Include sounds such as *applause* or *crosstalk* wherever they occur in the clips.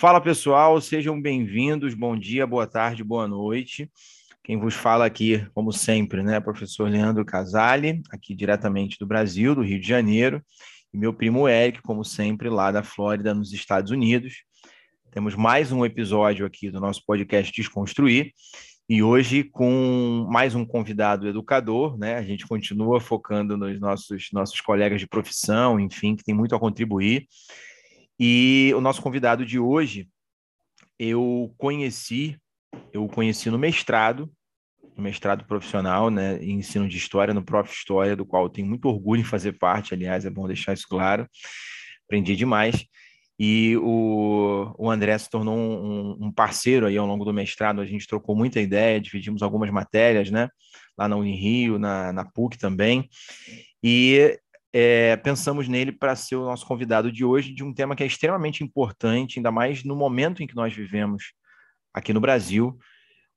Fala pessoal, sejam bem-vindos. Bom dia, boa tarde, boa noite. Quem vos fala aqui, como sempre, né, professor Leandro Casale, aqui diretamente do Brasil, do Rio de Janeiro, e meu primo Eric, como sempre, lá da Flórida, nos Estados Unidos. Temos mais um episódio aqui do nosso podcast Desconstruir, e hoje com mais um convidado educador, né? A gente continua focando nos nossos, nossos colegas de profissão, enfim, que tem muito a contribuir. E o nosso convidado de hoje, eu conheci, eu o conheci no mestrado, no mestrado profissional, né, em ensino de história, no Prof. História, do qual eu tenho muito orgulho em fazer parte, aliás, é bom deixar isso claro. Aprendi demais. E o, o André se tornou um, um, parceiro aí ao longo do mestrado, a gente trocou muita ideia, dividimos algumas matérias, né? Lá na Unirio, na, na PUC também. E é, pensamos nele para ser o nosso convidado de hoje, de um tema que é extremamente importante, ainda mais no momento em que nós vivemos aqui no Brasil,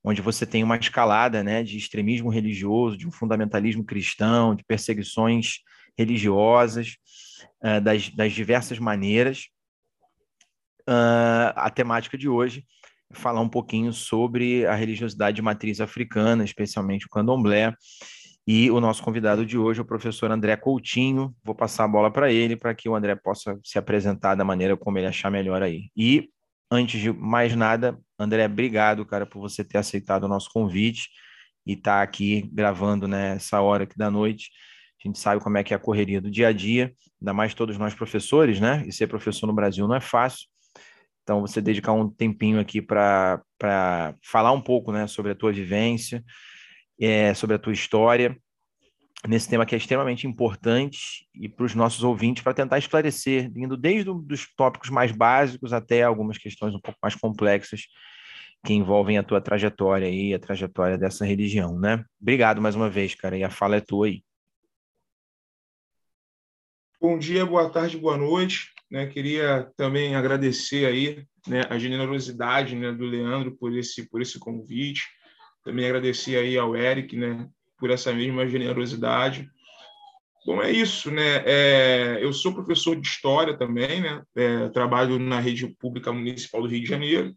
onde você tem uma escalada né, de extremismo religioso, de um fundamentalismo cristão, de perseguições religiosas, uh, das, das, diversas maneiras. Uh, a temática de hoje é falar um pouquinho sobre a religiosidade de matriz africana, especialmente o candomblé, e o nosso convidado de hoje é o professor André Coutinho. Vou passar a bola para ele, para que o André possa se apresentar da maneira como ele achar melhor aí. E, antes de mais nada, André, obrigado, cara, por você ter aceitado o nosso convite e estar tá aqui gravando nessa né, hora aqui da noite. A gente sabe como é que é a correria do dia a dia, ainda mais todos nós professores, né? E ser professor no Brasil não é fácil. Então, você dedicar um tempinho aqui para falar um pouco né, sobre a tua vivência, é, sobre a tua história, nesse tema que é extremamente importante e para os nossos ouvintes, para tentar esclarecer, indo desde os tópicos mais básicos até algumas questões um pouco mais complexas que envolvem a tua trajetória e a trajetória dessa religião, né? Obrigado mais uma vez, cara, e a fala é tua aí. Bom dia, boa tarde, boa noite. Né, queria também agradecer aí né, a generosidade né, do Leandro por esse, por esse convite. Também agradecer aí ao Eric, né, por essa mesma generosidade. Bom, é isso, né? É, eu sou professor de história também, né? É, trabalho na rede pública municipal do Rio de Janeiro.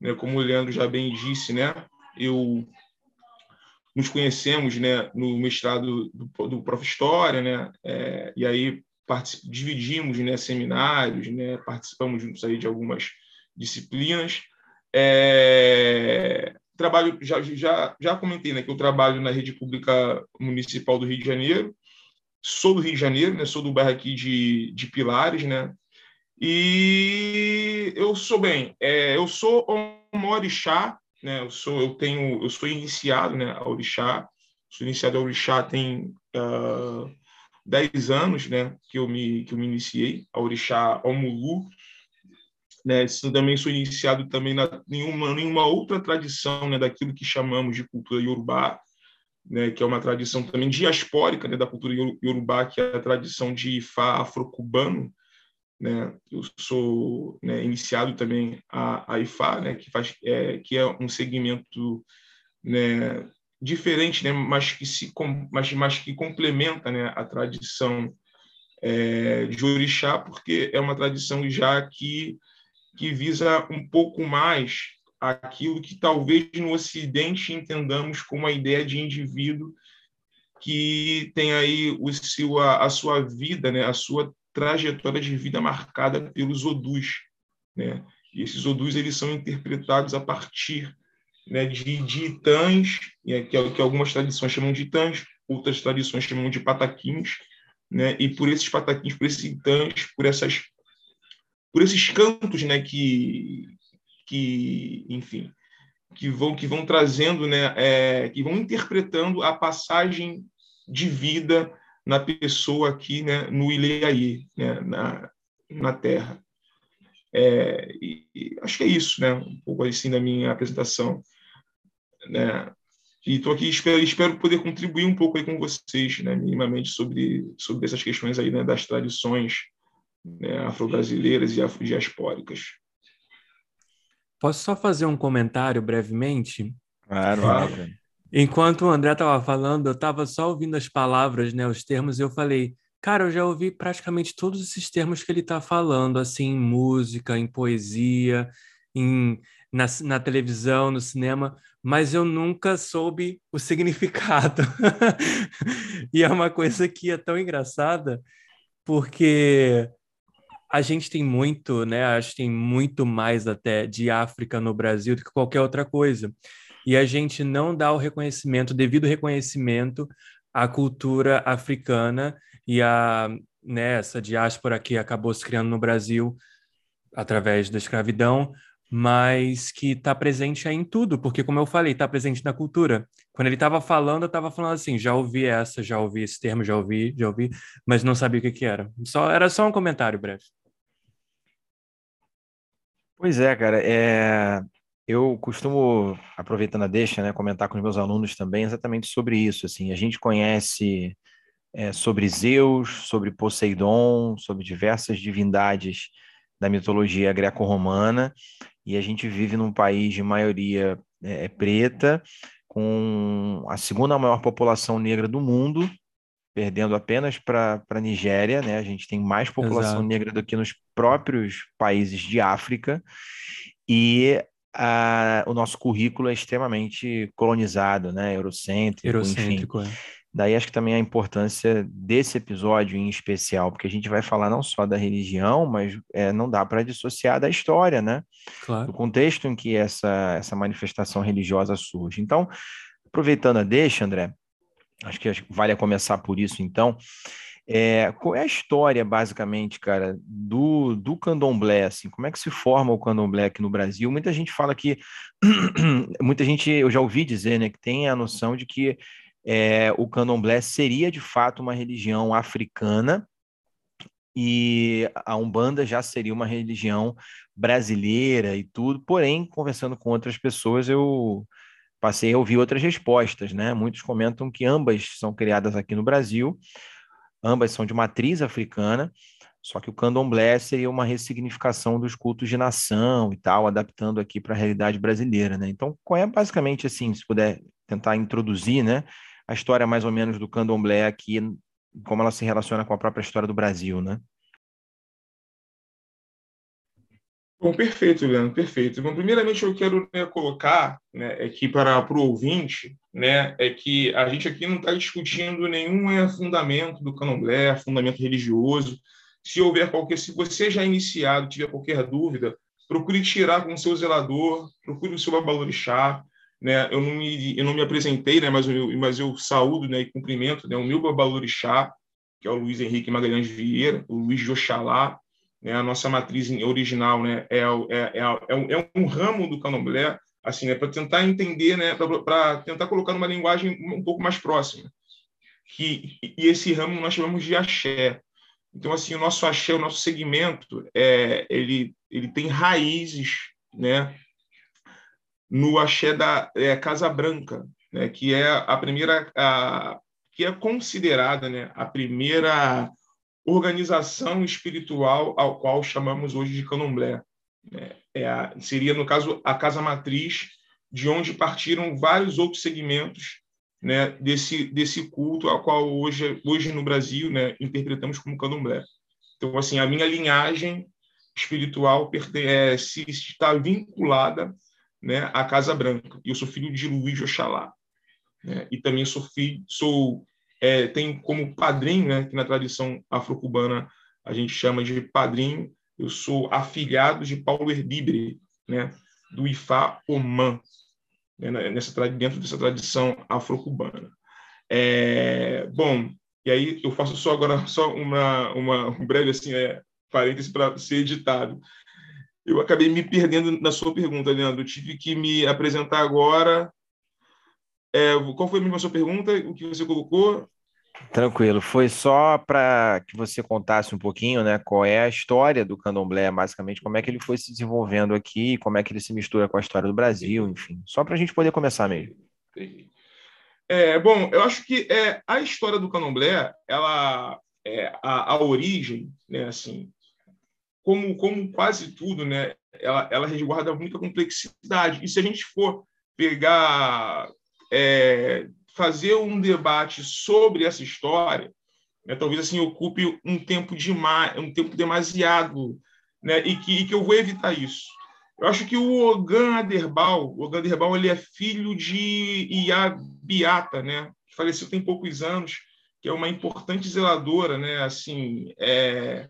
Né? Como o Leandro já bem disse, né? Eu nos conhecemos, né? No mestrado do, do Prof História, né? É, e aí dividimos, né? Seminários, né? Participamos juntos aí de algumas disciplinas. É, trabalho, já, já, já comentei né, que eu trabalho na rede pública municipal do Rio de Janeiro, sou do Rio de Janeiro, né, sou do bairro aqui de, de Pilares, né, e eu sou bem, é, eu sou um orixá, né, eu sou, eu tenho, eu sou iniciado, né, a orixá, sou iniciado a orixá tem uh, ah, 10 anos, né, que eu me, que eu me iniciei, a orixá Omulu, né? Também sou iniciado também na nenhuma nenhuma outra tradição, né? Daquilo que chamamos de cultura iorubá, né? Que é uma tradição também diaspórica, né? Da cultura iorubá, que é a tradição de Ifá afro-cubano, né? Eu sou né, iniciado também a, a Ifá, né? Que faz é, que é um segmento, né? Diferente, né? Mas que se mas, mas que complementa, né? A tradição é, de orixá, porque é uma tradição já que que visa um pouco mais aquilo que talvez no Ocidente entendamos como a ideia de indivíduo que tem aí o seu, a, a sua vida, né, a sua trajetória de vida marcada pelos odus, né, E esses odus eles são interpretados a partir né, de, de itãs, que, que algumas tradições chamam de itãs, outras tradições chamam de pataquins, né, e por esses pataquins, por esses itãs, por essas por esses cantos, né, que que enfim, que vão que vão trazendo, né, é, que vão interpretando a passagem de vida na pessoa aqui, né, no Ileaí, né, na na Terra. É, e, e acho que é isso, né, um pouco assim da minha apresentação, né. E estou aqui espero espero poder contribuir um pouco aí com vocês, né, minimamente sobre sobre essas questões aí, né, das tradições né, afro-brasileiras e afro-diaspóricas. Posso só fazer um comentário brevemente? Claro, claro. Enquanto o André estava falando, eu estava só ouvindo as palavras, né, os termos, e eu falei, cara, eu já ouvi praticamente todos esses termos que ele está falando, assim, em música, em poesia, em, na, na televisão, no cinema, mas eu nunca soube o significado. *laughs* e é uma coisa que é tão engraçada, porque a gente tem muito, né? Acho que tem muito mais até de África no Brasil do que qualquer outra coisa. E a gente não dá o reconhecimento, devido reconhecimento à cultura africana e a né, essa diáspora que acabou se criando no Brasil através da escravidão, mas que está presente em tudo, porque como eu falei, está presente na cultura. Quando ele estava falando, eu estava falando assim, já ouvi essa, já ouvi esse termo, já ouvi, já ouvi, mas não sabia o que, que era. Só era só um comentário breve. Pois é, cara. É... Eu costumo, aproveitando a deixa, né, comentar com os meus alunos também exatamente sobre isso. Assim, a gente conhece é, sobre Zeus, sobre Poseidon, sobre diversas divindades da mitologia greco-romana, e a gente vive num país de maioria é, preta, com a segunda maior população negra do mundo, perdendo apenas para a Nigéria, né? A gente tem mais população Exato. negra do que nos próprios países de África e a, o nosso currículo é extremamente colonizado, né? Eurocêntrico, Eurocêntrico enfim. É. Daí acho que também a importância desse episódio em especial, porque a gente vai falar não só da religião, mas é, não dá para dissociar da história, né? Claro. Do contexto em que essa, essa manifestação religiosa surge. Então, aproveitando a deixa, André, Acho que vale a começar por isso, então. É, qual é a história, basicamente, cara, do, do candomblé? Assim, como é que se forma o candomblé aqui no Brasil? Muita gente fala que. *clears throat* muita gente, eu já ouvi dizer, né, que tem a noção de que é, o candomblé seria de fato uma religião africana e a Umbanda já seria uma religião brasileira e tudo. Porém, conversando com outras pessoas, eu passei a ouvir outras respostas, né? Muitos comentam que ambas são criadas aqui no Brasil, ambas são de matriz africana, só que o candomblé seria uma ressignificação dos cultos de nação e tal, adaptando aqui para a realidade brasileira, né? Então, qual é basicamente assim, se puder tentar introduzir, né, a história mais ou menos do candomblé aqui, como ela se relaciona com a própria história do Brasil, né? Bom, perfeito, Leandro, perfeito. Bom, primeiramente eu quero né, colocar né, aqui para, para o ouvinte, né, é que a gente aqui não está discutindo nenhum é, fundamento do candomblé, fundamento religioso. Se houver qualquer, se você já é iniciado, tiver qualquer dúvida, procure tirar com o seu zelador, procure o seu babalorixá, né? Eu não me, eu não me apresentei, né, mas eu, mas eu saúdo, né, e cumprimento, né, o meu babalorixá, que é o Luiz Henrique Magalhães Vieira, o Luiz de Oxalá, né? A nossa matriz original né? é, é, é, é um ramo do candomblé, assim, né? para tentar entender, né? para tentar colocar numa linguagem um pouco mais próxima. Que, e esse ramo nós chamamos de axé. Então, assim, o nosso axé, o nosso segmento, é, ele, ele tem raízes né, no axé da é, Casa Branca, né, que é a primeira, a, que é considerada né, a primeira organização espiritual ao qual chamamos hoje de candomblé. É, é a, seria, no caso, a casa matriz, de onde partiram vários outros segmentos né, desse, desse culto ao qual hoje, hoje no Brasil né, interpretamos como candomblé. Então, assim, a minha linhagem espiritual pertence, está vinculada né, à Casa Branca. Eu sou filho de Luiz Oxalá. Né, e também sou filho, sou é, tem como padrinho, né, que na tradição afro-cubana a gente chama de padrinho, Eu sou afilhado de Paulo Herbibre, né, do Ifá Oman, né, nessa, dentro dessa tradição afro-cubana. É, bom, e aí eu faço só agora *laughs* só uma, uma um breve assim, é, parêntese para ser editado. Eu acabei me perdendo na sua pergunta, Leandro. Eu tive que me apresentar agora. É, qual foi a sua pergunta? O que você colocou? Tranquilo. Foi só para que você contasse um pouquinho, né, qual é a história do candomblé, basicamente, como é que ele foi se desenvolvendo aqui, como é que ele se mistura com a história do Brasil, enfim. Só para a gente poder começar mesmo. É, bom, eu acho que é, a história do candomblé, ela, é, a, a origem, né, assim, como, como quase tudo, né, ela, ela resguarda muita complexidade. E se a gente for pegar, é, fazer um debate sobre essa história, né, talvez assim ocupe um tempo demais, um tempo demasiado, né, e que, e que eu vou evitar isso. Eu acho que o Ogan Aderbal, o Ogan Aderbal, ele é filho de Iabiata, né, que faleceu tem poucos anos, que é uma importante zeladora, né, assim, é,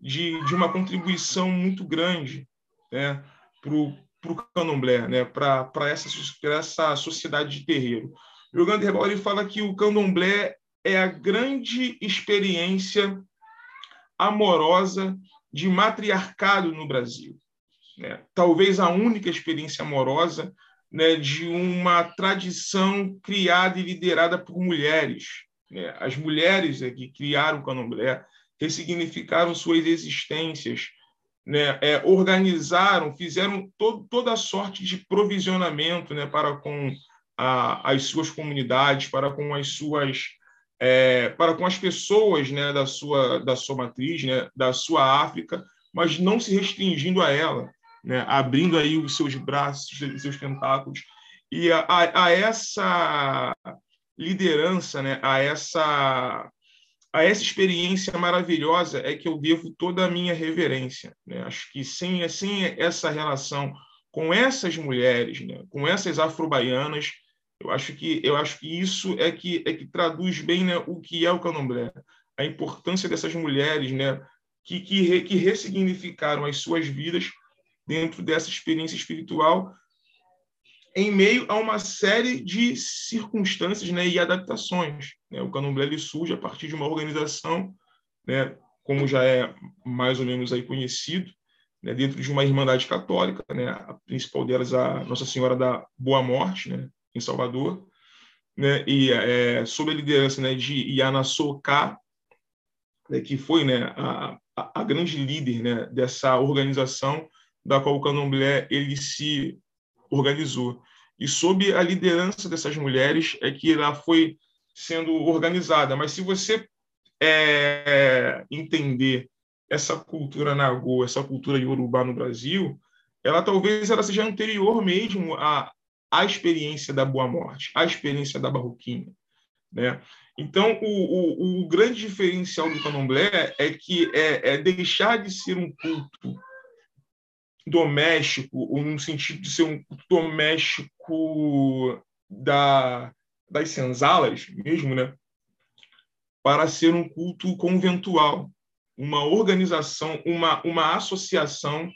de, de uma contribuição muito grande né, para o candomblé, né, para essa, essa sociedade de terreiro. O Yogan Herbal ele fala que o candomblé é a grande experiência amorosa de matriarcado no Brasil. Né? Talvez a única experiência amorosa né, de uma tradição criada e liderada por mulheres. Né? As mulheres é, que criaram o candomblé, ressignificaram suas existências, né, é, organizaram, fizeram to toda a sorte de provisionamento né, para com a, as suas comunidades, para com as suas é, para com as pessoas né, da sua da sua matriz, né, da sua África, mas não se restringindo a ela, né, abrindo aí os seus braços, os seus tentáculos e a, a, a essa liderança, né, a essa a essa experiência maravilhosa é que eu devo toda a minha reverência. Né? Acho que sem, sem essa relação com essas mulheres, né? com essas afro-baianas, eu acho que eu acho que isso é que é que traduz bem né, o que é o candomblé, a importância dessas mulheres, né, que que, que ressignificaram as suas vidas dentro dessa experiência espiritual em meio a uma série de circunstâncias né, e adaptações. Né? O candomblé surge a partir de uma organização, né, como já é mais ou menos aí conhecido, né, dentro de uma irmandade católica, né, a principal delas a Nossa Senhora da Boa Morte, né, em Salvador, né, e é, sob a liderança né, de Iana Soká, né, que foi né, a, a, a grande líder né, dessa organização da qual o candomblé ele se organizou. E sob a liderança dessas mulheres é que ela foi sendo organizada. Mas se você é, entender essa cultura nagô, essa cultura iorubá no Brasil, ela talvez ela seja anterior mesmo à, à experiência da Boa Morte, à experiência da Barroquinha. Né? Então, o, o, o grande diferencial do candomblé é que é, é deixar de ser um culto doméstico, ou no sentido de ser um doméstico da, das senzalas mesmo, né? para ser um culto conventual, uma organização, uma, uma associação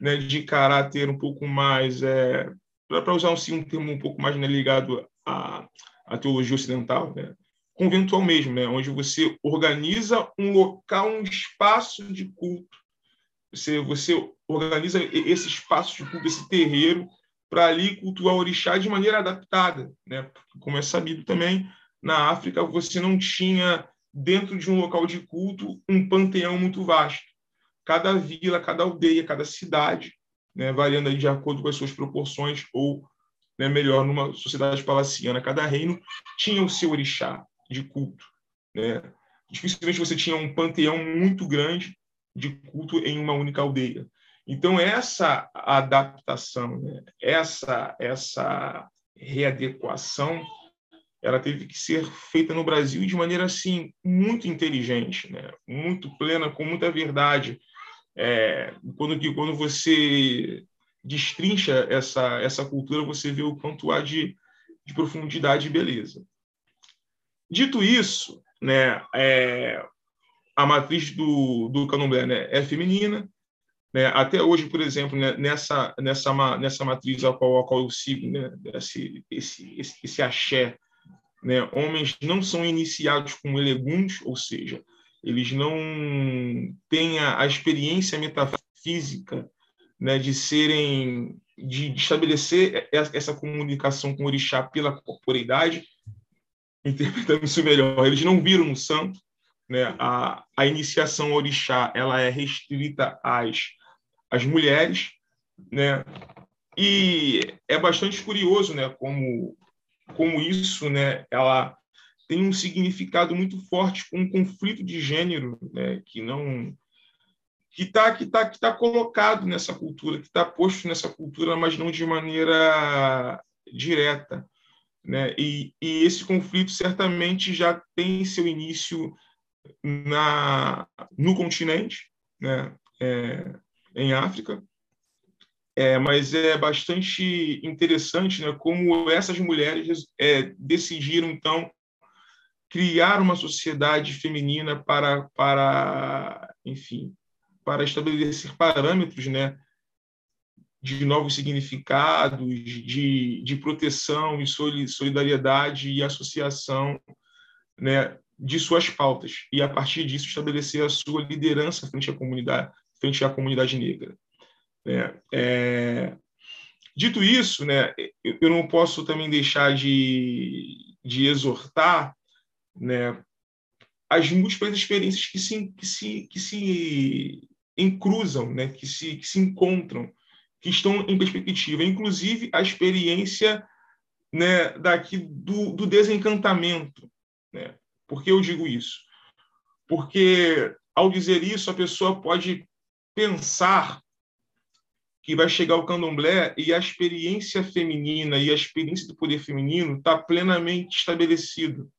né, de caráter um pouco mais, é, para usar assim, um termo um pouco mais né, ligado à, à teologia ocidental, né, conventual mesmo, né, onde você organiza um local, um espaço de culto você, você organiza esse espaço de culto, esse terreiro, para ali cultuar o orixá de maneira adaptada. Né? Como é sabido também, na África você não tinha, dentro de um local de culto, um panteão muito vasto. Cada vila, cada aldeia, cada cidade, né, variando aí de acordo com as suas proporções, ou, né, melhor, numa sociedade palaciana, cada reino tinha o seu orixá de culto. Né? Dificilmente você tinha um panteão muito grande de culto em uma única aldeia. Então essa adaptação, né? essa essa readequação, ela teve que ser feita no Brasil de maneira assim muito inteligente, né? muito plena, com muita verdade. É, quando quando você destrincha essa essa cultura, você vê o quanto há de, de profundidade e beleza. Dito isso, né, é, a matriz do, do candomblé né, é feminina, Né? Até hoje, por exemplo, né, nessa, nessa, nessa matriz a qual, a qual eu sigo, né, esse, esse, esse, esse axé, né, homens não são iniciados com elegundos, ou seja, eles não têm a, a experiência metafísica né, de serem, de, de estabelecer essa comunicação com o orixá pela corporeidade, *laughs* interpretando isso melhor. Eles não viram um santo, né? A, a iniciação orixá ela é restrita às, às mulheres, né? E é bastante curioso, né? Como como isso, né? Ela tem um significado muito forte com um conflito de gênero, né? Que não que está que tá, que tá colocado nessa cultura, que está posto nessa cultura, mas não de maneira direta. Né? E, e, esse conflito certamente já tem seu início na, no continente, né? É, em África, é, mas é bastante interessante né, como essas mulheres é, decidiram, então, criar uma sociedade feminina para, para enfim, para estabelecer parâmetros né, de novos significados, de, de proteção e solidariedade e associação né, de suas pautas. E a partir disso estabelecer a sua liderança frente à comunidade frente à comunidade negra é, é, dito isso né eu não posso também deixar de, de exortar né as múltiplas experiências que se que se que se encruzam né que se que se encontram que estão em perspectiva. Inclusive a experiência né daqui do, do desencantamento né. Por que eu digo isso? Porque, ao dizer isso, a pessoa pode pensar que vai chegar ao candomblé e a experiência feminina e a experiência do poder feminino está plenamente estabelecido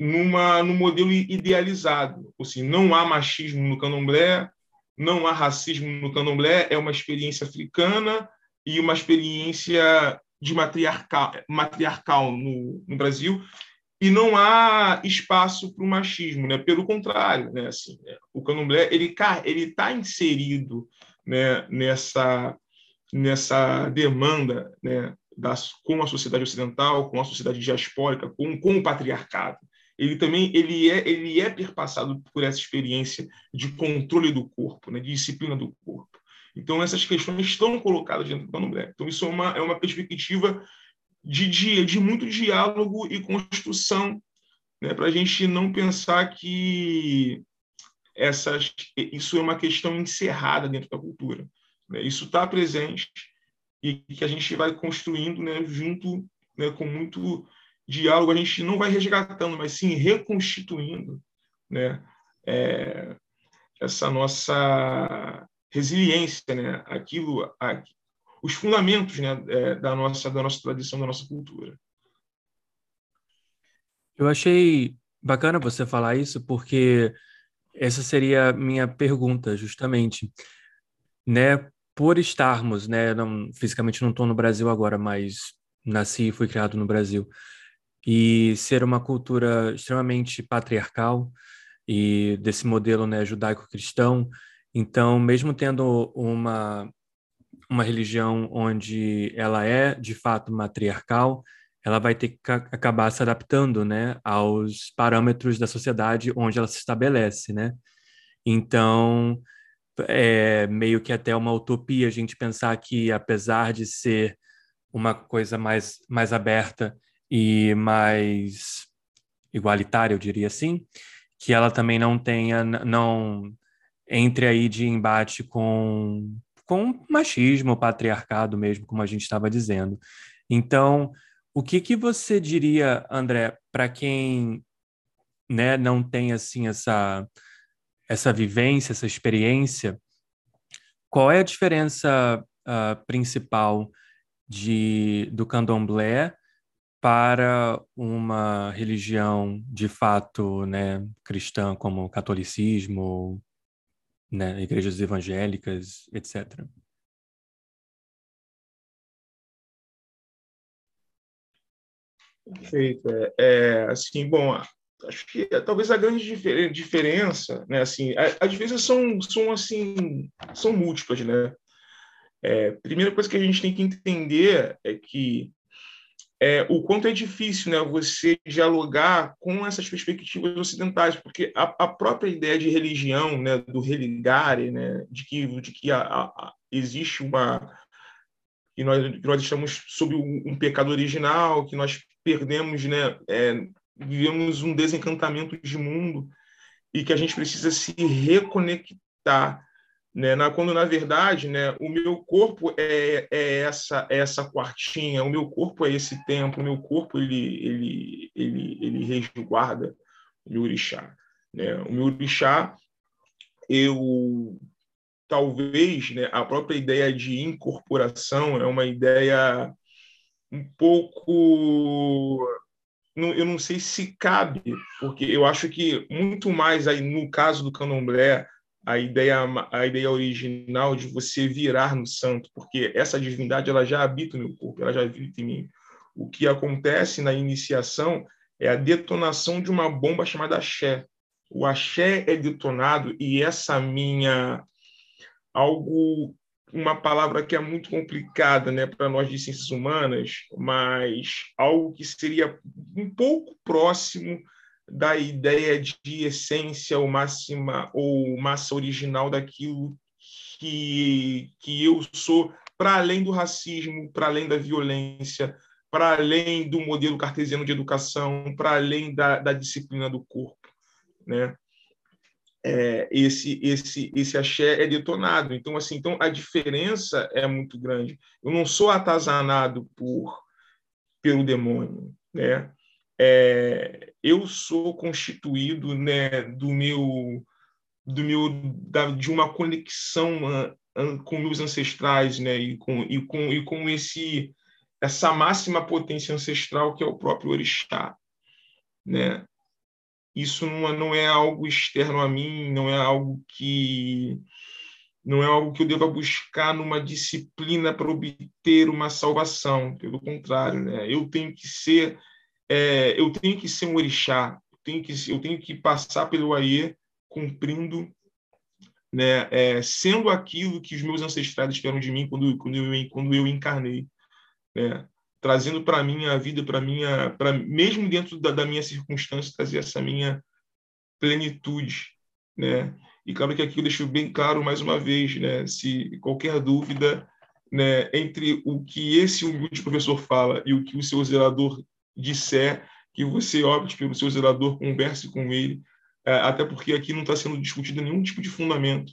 numa no modelo idealizado, seja, não há machismo no candomblé, não há racismo no candomblé, é uma experiência africana e uma experiência de matriarcal, matriarcal no, no Brasil e não há espaço para o machismo, né? Pelo contrário, né? Assim, né? o candomblé ele ele está inserido, né? Nessa nessa demanda, né? Das, com a sociedade ocidental, com a sociedade diaspórica, com, com o patriarcado. Ele também ele é ele é perpassado por essa experiência de controle do corpo, né? De disciplina do corpo. Então essas questões estão colocadas dentro do candomblé. Então isso é uma é uma perspectiva de, de, de muito diálogo e construção, né, para a gente não pensar que essas, isso é uma questão encerrada dentro da cultura. Né? Isso está presente e que a gente vai construindo né, junto né, com muito diálogo. A gente não vai resgatando, mas sim reconstituindo né, é, essa nossa resiliência, né, aquilo, os fundamentos né, é, da, nossa, da nossa tradição, da nossa cultura. Eu achei bacana você falar isso, porque essa seria a minha pergunta, justamente. Né, por estarmos, né, não, fisicamente não estou no Brasil agora, mas nasci e fui criado no Brasil, e ser uma cultura extremamente patriarcal e desse modelo né, judaico-cristão, então, mesmo tendo uma uma religião onde ela é de fato matriarcal, ela vai ter que acabar se adaptando, né, aos parâmetros da sociedade onde ela se estabelece, né? Então, é meio que até uma utopia a gente pensar que, apesar de ser uma coisa mais, mais aberta e mais igualitária, eu diria assim, que ela também não tenha, não entre aí de embate com com machismo, patriarcado mesmo, como a gente estava dizendo. Então, o que que você diria, André, para quem né, não tem assim essa essa vivência, essa experiência? Qual é a diferença uh, principal de do candomblé para uma religião de fato né, cristã como o catolicismo né, igrejas evangélicas, etc. Perfeito. É, é, assim, bom, acho que é, talvez a grande difer diferença, né, assim, as vezes são, são assim, são múltiplas, né? É, primeira coisa que a gente tem que entender é que é, o quanto é difícil, né, você dialogar com essas perspectivas ocidentais, porque a, a própria ideia de religião, né, do religare, né, de que, de que a, a, existe uma que nós, que nós estamos sob um, pecado original, que nós perdemos, né, é, vivemos um desencantamento de mundo e que a gente precisa se reconectar, né? Na, quando na verdade, né, o meu corpo é, é essa é essa quartinha, o meu corpo é esse templo, o meu corpo ele ele ele ele resguarda o meu orixá, né? O meu orixá eu talvez, né, a própria ideia de incorporação é uma ideia um pouco eu não sei se cabe, porque eu acho que muito mais aí no caso do candomblé, a ideia a ideia original de você virar no santo, porque essa divindade ela já habita no meu corpo, ela já habita em mim. O que acontece na iniciação é a detonação de uma bomba chamada axé. O axé é detonado e essa minha algo uma palavra que é muito complicada né, para nós de ciências humanas, mas algo que seria um pouco próximo da ideia de essência ou máxima ou massa original daquilo que, que eu sou, para além do racismo, para além da violência, para além do modelo cartesiano de educação, para além da, da disciplina do corpo. Né? é, esse esse esse axé é detonado. Então assim, então a diferença é muito grande. Eu não sou atazanado por pelo demônio, né? É, eu sou constituído, né, do meu do meu da, de uma conexão com meus ancestrais, né, e com e com e com esse essa máxima potência ancestral que é o próprio orixá, né? isso não, não é algo externo a mim, não é algo que não é algo que eu deva buscar numa disciplina para obter uma salvação. Pelo contrário, né? Eu tenho que ser é, eu tenho que ser um orixá. Eu tenho que eu tenho que passar pelo Aie cumprindo né, é, sendo aquilo que os meus ancestrais esperam de mim quando, quando, eu, quando eu encarnei. Né? trazendo para a vida, para minha, para mesmo dentro da, da, minha circunstância, trazer essa minha plenitude, né? E claro que aqui eu deixo bem claro mais uma vez, né? Se qualquer dúvida, né, entre o que esse humilde professor fala e o que o seu zelador disser, que você opte pelo seu zelador, converse com ele, é, até porque aqui não está sendo discutido nenhum tipo de fundamento,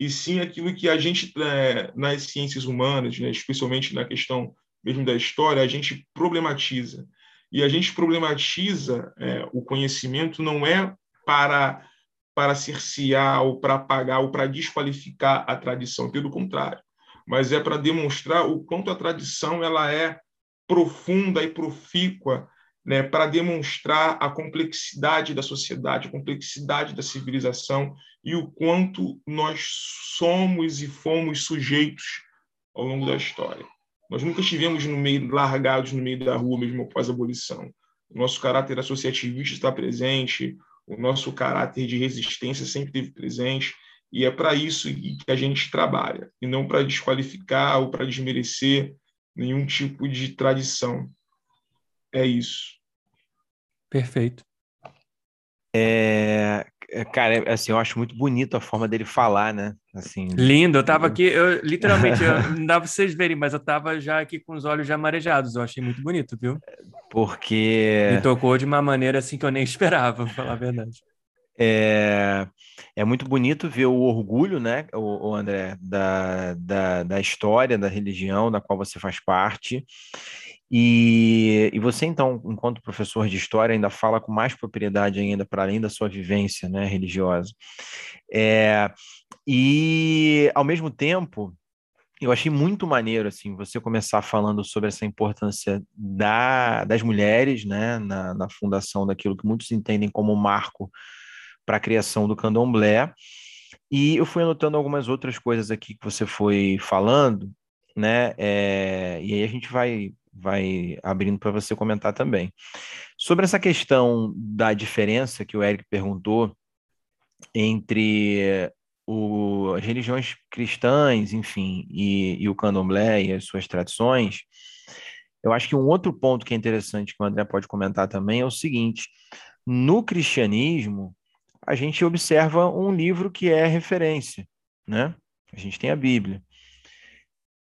e sim aquilo que a gente, é, nas ciências humanas, né, especialmente na questão mesmo da história, a gente problematiza. E a gente problematiza é, o conhecimento não é para para cercear ou para apagar ou para desqualificar a tradição, pelo contrário, mas é para demonstrar o quanto a tradição ela é profunda e profícua, né, para demonstrar a complexidade da sociedade, a complexidade da civilização e o quanto nós somos e fomos sujeitos ao longo da história. Nós nunca estivemos no meio, largados no meio da rua mesmo após a abolição. O nosso caráter associativista está presente, o nosso caráter de resistência sempre esteve presente, e é para isso que a gente trabalha, e não para desqualificar ou para desmerecer nenhum tipo de tradição. É isso. Perfeito. É, é, cara, assim, eu acho muito bonito a forma dele falar, né? Assim, Lindo, eu tava aqui, eu, literalmente, eu, *laughs* não dá pra vocês verem, mas eu tava já aqui com os olhos já marejados, eu achei muito bonito, viu? Porque... Me tocou de uma maneira assim que eu nem *laughs* esperava, pra falar a verdade. É, é muito bonito ver o orgulho, né, o, o André, da, da, da história, da religião da qual você faz parte, e, e você, então, enquanto professor de história, ainda fala com mais propriedade ainda, para além da sua vivência né, religiosa. É, e, ao mesmo tempo, eu achei muito maneiro assim você começar falando sobre essa importância da, das mulheres né, na, na fundação daquilo que muitos entendem como marco para a criação do candomblé. E eu fui anotando algumas outras coisas aqui que você foi falando, né? É, e aí a gente vai vai abrindo para você comentar também. Sobre essa questão da diferença que o Eric perguntou entre o, as religiões cristãs, enfim, e, e o candomblé e as suas tradições, eu acho que um outro ponto que é interessante que o André pode comentar também é o seguinte: no cristianismo, a gente observa um livro que é referência, né? A gente tem a Bíblia.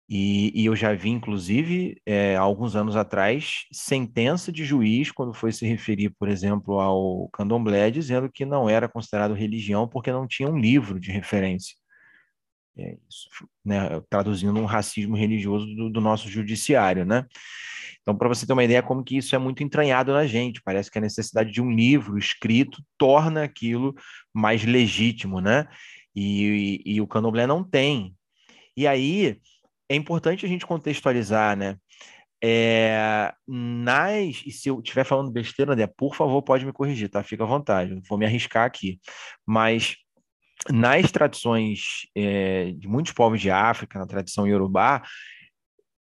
E, e eu já vi, inclusive, é, alguns anos atrás, sentença de juiz, quando foi se referir, por exemplo, ao candomblé, dizendo que não era considerado religião porque não tinha um livro de referência. É isso, né, traduzindo um racismo religioso do, do nosso judiciário, né? Então, para você ter uma ideia como que isso é muito entranhado na gente, parece que a necessidade de um livro escrito torna aquilo mais legítimo, né? E, e, e o candomblé não tem. E aí, é importante a gente contextualizar, né? É, nas, e se eu estiver falando besteira, né, por favor, pode me corrigir, tá? Fica à vontade, vou me arriscar aqui. Mas nas tradições é, de muitos povos de África, na tradição iorubá,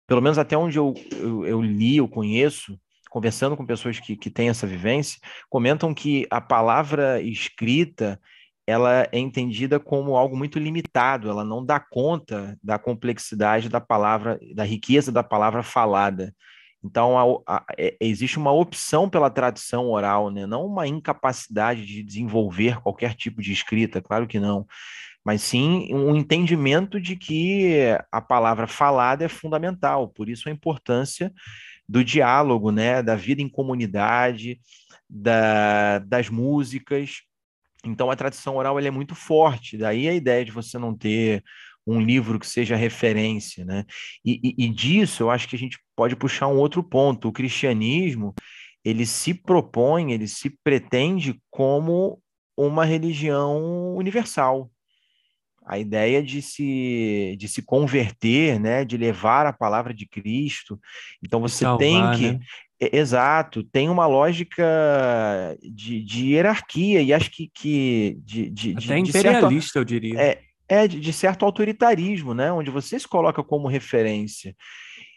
pelo menos até onde eu, eu, eu li, eu conheço, conversando com pessoas que, que têm essa vivência, comentam que a palavra escrita ela é entendida como algo muito limitado, ela não dá conta da complexidade da palavra, da riqueza da palavra falada. Então, a, a, é, existe uma opção pela tradição oral, né? não uma incapacidade de desenvolver qualquer tipo de escrita, claro que não, mas sim um entendimento de que a palavra falada é fundamental, por isso a importância do diálogo, né? da vida em comunidade, da, das músicas, então a tradição oral é muito forte, daí a ideia de você não ter um livro que seja referência, né? E, e, e, disso eu acho que a gente pode puxar um outro ponto. O cristianismo ele se propõe, ele se pretende como uma religião universal. A ideia de se, de se converter, né, de levar a palavra de Cristo. Então você Salvar, tem que, né? Exato, tem uma lógica de, de hierarquia e acho que, que de, de, Até de, imperialista, certo, eu diria. É, é de, certo autoritarismo, né? Onde você se coloca como referência.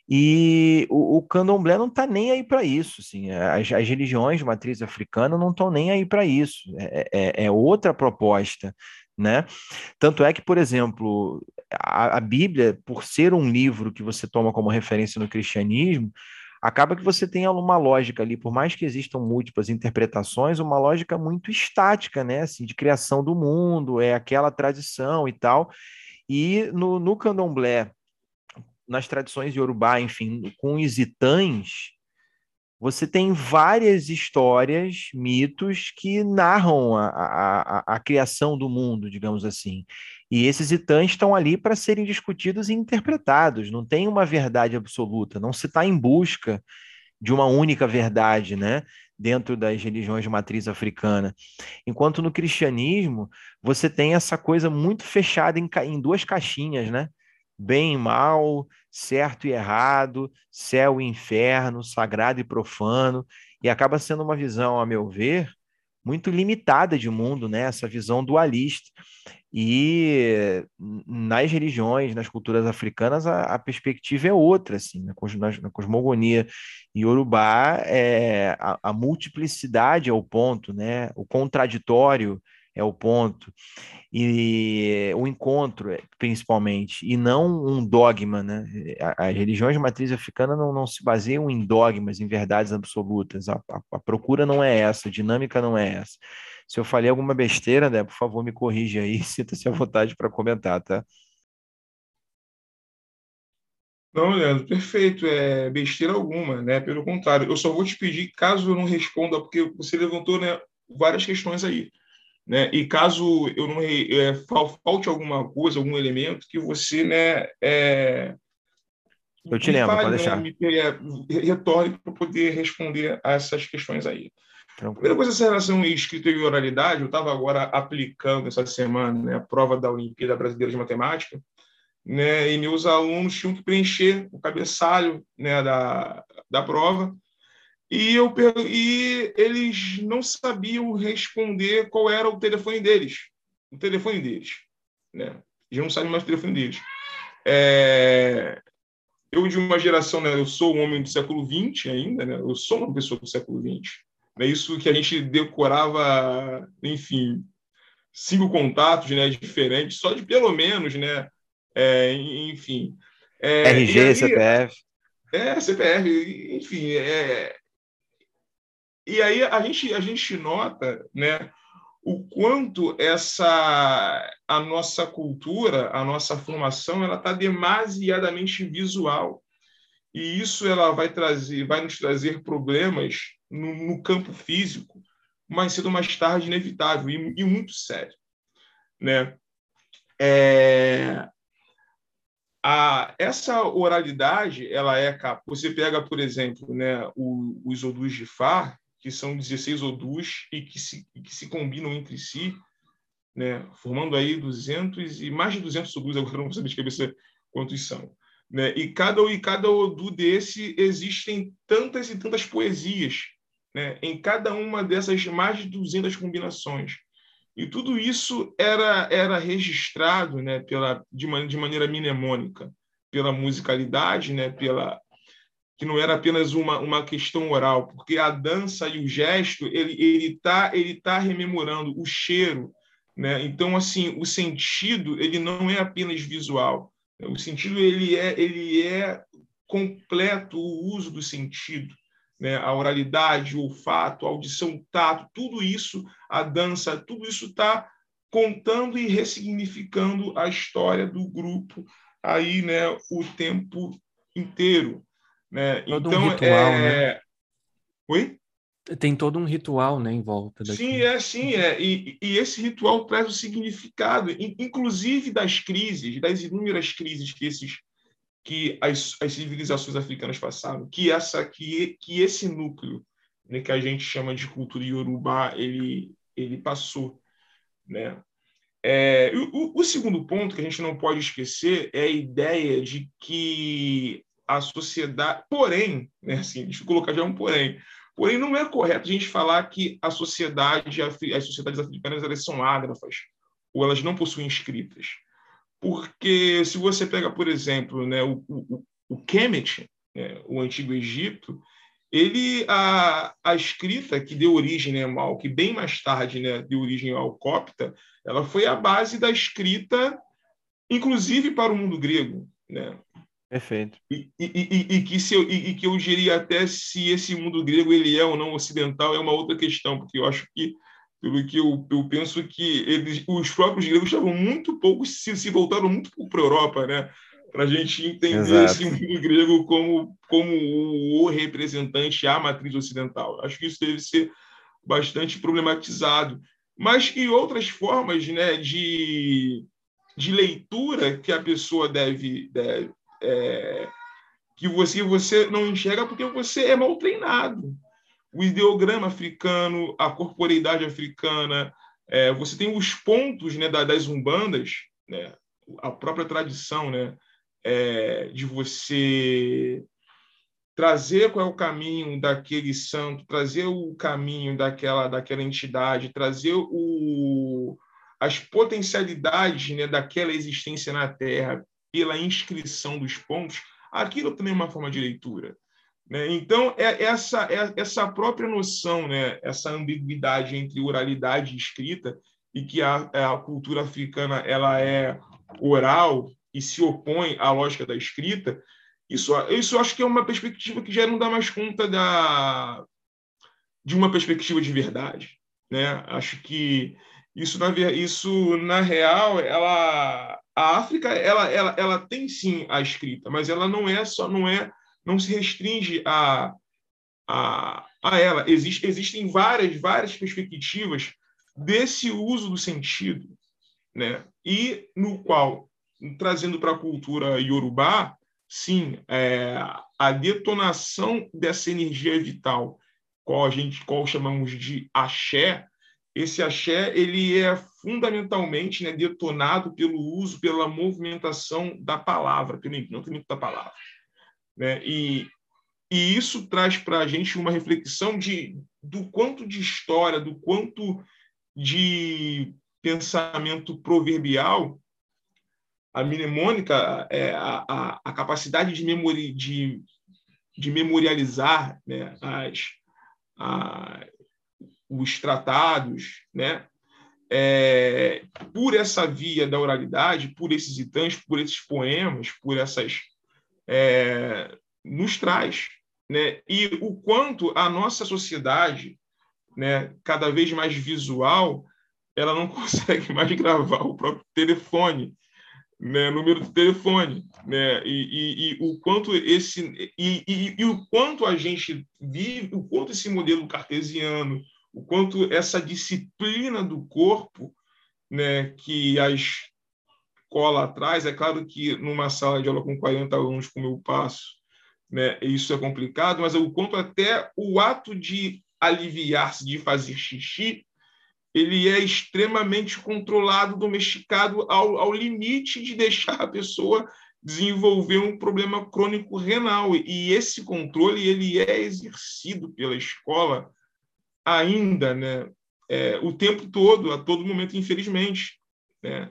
E o, o candomblé não está nem aí para isso. Assim, as, as, religiões de matriz africana não estão nem aí para isso. É, é, é, outra proposta. Né? Tanto é que, por exemplo, a, a Bíblia, por ser um livro que você toma como referência no cristianismo, acaba que você tem uma lógica ali, por mais que existam múltiplas interpretações, uma lógica muito estática, né? Assim, de criação do mundo, é aquela tradição e tal. E no, no candomblé, nas tradições de Yorubá, enfim, com os itãs, você tem várias histórias, mitos que narram a, a, a, criação do mundo, digamos assim. E esses itãs estão ali para serem discutidos e interpretados, não tem uma verdade absoluta, não se está em busca de uma única verdade, né? Dentro das religiões de matriz africana. Enquanto no cristianismo, você tem essa coisa muito fechada em, em duas caixinhas, né? bem e mal, certo e errado, céu e inferno, sagrado e profano, e acaba sendo uma visão, a meu ver, muito limitada de mundo, né? Essa visão dualista. E nas religiões, nas culturas africanas, a, a perspectiva é outra, assim, na, na cosmogonia iorubá, é, a, a multiplicidade é o ponto, né? O contraditório é o ponto e o encontro, é, principalmente, e não um dogma, né? As religiões de matriz africana não, não se baseiam em dogmas, em verdades absolutas. A, a, a, procura não é essa, a dinâmica não é essa. Se eu falei alguma besteira, né, por favor, me corrija aí, *laughs* sinta-se à vontade para comentar, tá? Não, Leandro, perfeito. É besteira alguma, né? Pelo contrário, eu só vou te pedir, caso eu não responda, porque você levantou né, várias questões aí. Né? E caso eu não é, falte alguma coisa, algum elemento que você né, é, eu te lembro, fale, pode deixar. Né, me, retorne para poder responder a essas questões aí. Tranquilo. Primeira coisa, essa relação escrita e oralidade, eu estava agora aplicando essa semana né, a prova da Olimpíada Brasileira de Matemática, né, e meus alunos tinham que preencher o cabeçalho né, da, da prova, e, eu, e eles não sabiam responder qual era o telefone deles. O telefone deles. Né? Eles não sabem mais o telefone deles. É... eu de uma geração, né, eu sou um homem do século XX ainda, né, eu sou uma pessoa do século XX. É isso que a gente decorava, enfim, cinco contatos, né, diferentes, só de pelo menos, né, é, enfim. É, RG, aí, CPF. É, CPF, enfim, é, e aí a gente, a gente nota né, o quanto essa a nossa cultura, a nossa formação, ela está demasiadamente visual. E isso ela vai trazer, vai nos trazer problemas no, no campo físico, mais cedo ou mais tarde inevitável e, e muito sério, né? É, a, essa oralidade, ela é você pega, por exemplo, né, o, os odus de Far, que são 16 odus e que se, que se combinam entre si, né, formando aí 200 e mais de 200 odus, agora não vou saber de cabeça quantos são. Né? E cada e cada odu desse existem tantas e tantas poesias, né? Em cada uma dessas mais de 200 combinações. E tudo isso era era registrado, né, pela de, de maneira mnemônica, pela musicalidade, né, pela que não era apenas uma, uma questão oral, porque a dança e o gesto ele ele está ele tá rememorando o cheiro, né? Então assim o sentido ele não é apenas visual, o sentido ele é ele é completo o uso do sentido, né? A oralidade, o olfato, a audição, o tato, tudo isso, a dança, tudo isso está contando e ressignificando a história do grupo aí, né? O tempo inteiro. Né? Todo então, um ritual, é... né? Oi? Tem todo um ritual né, em volta daqui. Sim, é, sim, é. E, e esse ritual traz o significado, inclusive das crises, das inúmeras crises que esses que as, as civilizações africanas passaram, que essa que, que esse núcleo, né, que a gente chama de cultura iorubá, ele ele passou, né? É, o, o, segundo ponto que a gente não pode esquecer é a ideia de que a sociedade. Porém, né, assim, deixa eu colocar já um porém. Porém, não é correto a gente falar que a sociedade, as sociedades africanas elas são ágrafas ou elas não possuem escritas. Porque se você pega, por exemplo, né, o, o, o Kemet, né, o Antigo Egito, ele a, a escrita que deu origem né, ao que bem mais tarde né, deu origem ao copta, ela foi a base da escrita, inclusive para o mundo grego. Né? Perfeito. E, e, e, e que se eu, e, que eu diria até se esse mundo grego ele é ou não ocidental é uma outra questão, porque eu acho que pelo que eu, eu penso que eles, os próprios gregos estavam muito pouco se, se voltaram muito para a Europa, né? Para a gente entender Exato. esse mundo grego como como o representante à matriz ocidental. Acho que isso deve ser bastante problematizado. Mas e outras formas, né, de de leitura que a pessoa deve, deve é, que você, você não enxerga porque você é mal treinado. O ideograma africano, a corporeidade africana, é, você tem os pontos né, das umbandas, né, a própria tradição né, é, de você trazer qual é o caminho daquele santo, trazer o caminho daquela, daquela entidade, trazer o, as potencialidades né, daquela existência na Terra, pela inscrição dos pontos, aquilo também é uma forma de leitura. Né? Então, é essa, é essa própria noção, né? essa ambiguidade entre oralidade e escrita, e que a, a cultura africana ela é oral e se opõe à lógica da escrita, isso, isso acho que é uma perspectiva que já não dá mais conta da, de uma perspectiva de verdade. Né? Acho que isso na, isso, na real, ela, a África ela, ela, ela tem sim a escrita, mas ela não é só não é não se restringe a, a, a ela. Existe, existem várias várias perspectivas desse uso do sentido, né? E no qual trazendo para a cultura iorubá, sim, é, a detonação dessa energia vital, qual a gente qual chamamos de axé, esse axé ele é fundamentalmente né, detonado pelo uso, pela movimentação da palavra, pelo encantamento da palavra. Né? E, e isso traz para a gente uma reflexão de, do quanto de história, do quanto de pensamento proverbial a mnemônica, é, a, a, a, capacidade de, memori, de, de memorializar né, as, a, os tratados, né, é, por essa via da oralidade, por esses itãs, por esses poemas, por essas. É, nos traz. Né? E o quanto a nossa sociedade, né, cada vez mais visual, ela não *laughs* consegue mais gravar o próprio telefone, né, número de telefone, né, e, e, e o quanto esse e, e, e, o quanto a gente vive, o quanto esse modelo cartesiano, o quanto essa disciplina do corpo, né, que a escola traz, é claro que numa sala de aula com 40 alunos como eu passo, né, isso é complicado, mas o quanto até o ato de aliviar-se, de fazer xixi, ele é extremamente controlado, domesticado ao, ao limite de deixar a pessoa desenvolver um problema crônico renal. E esse controle ele é exercido pela escola ainda, né? É, o tempo todo, a todo momento, infelizmente. Né?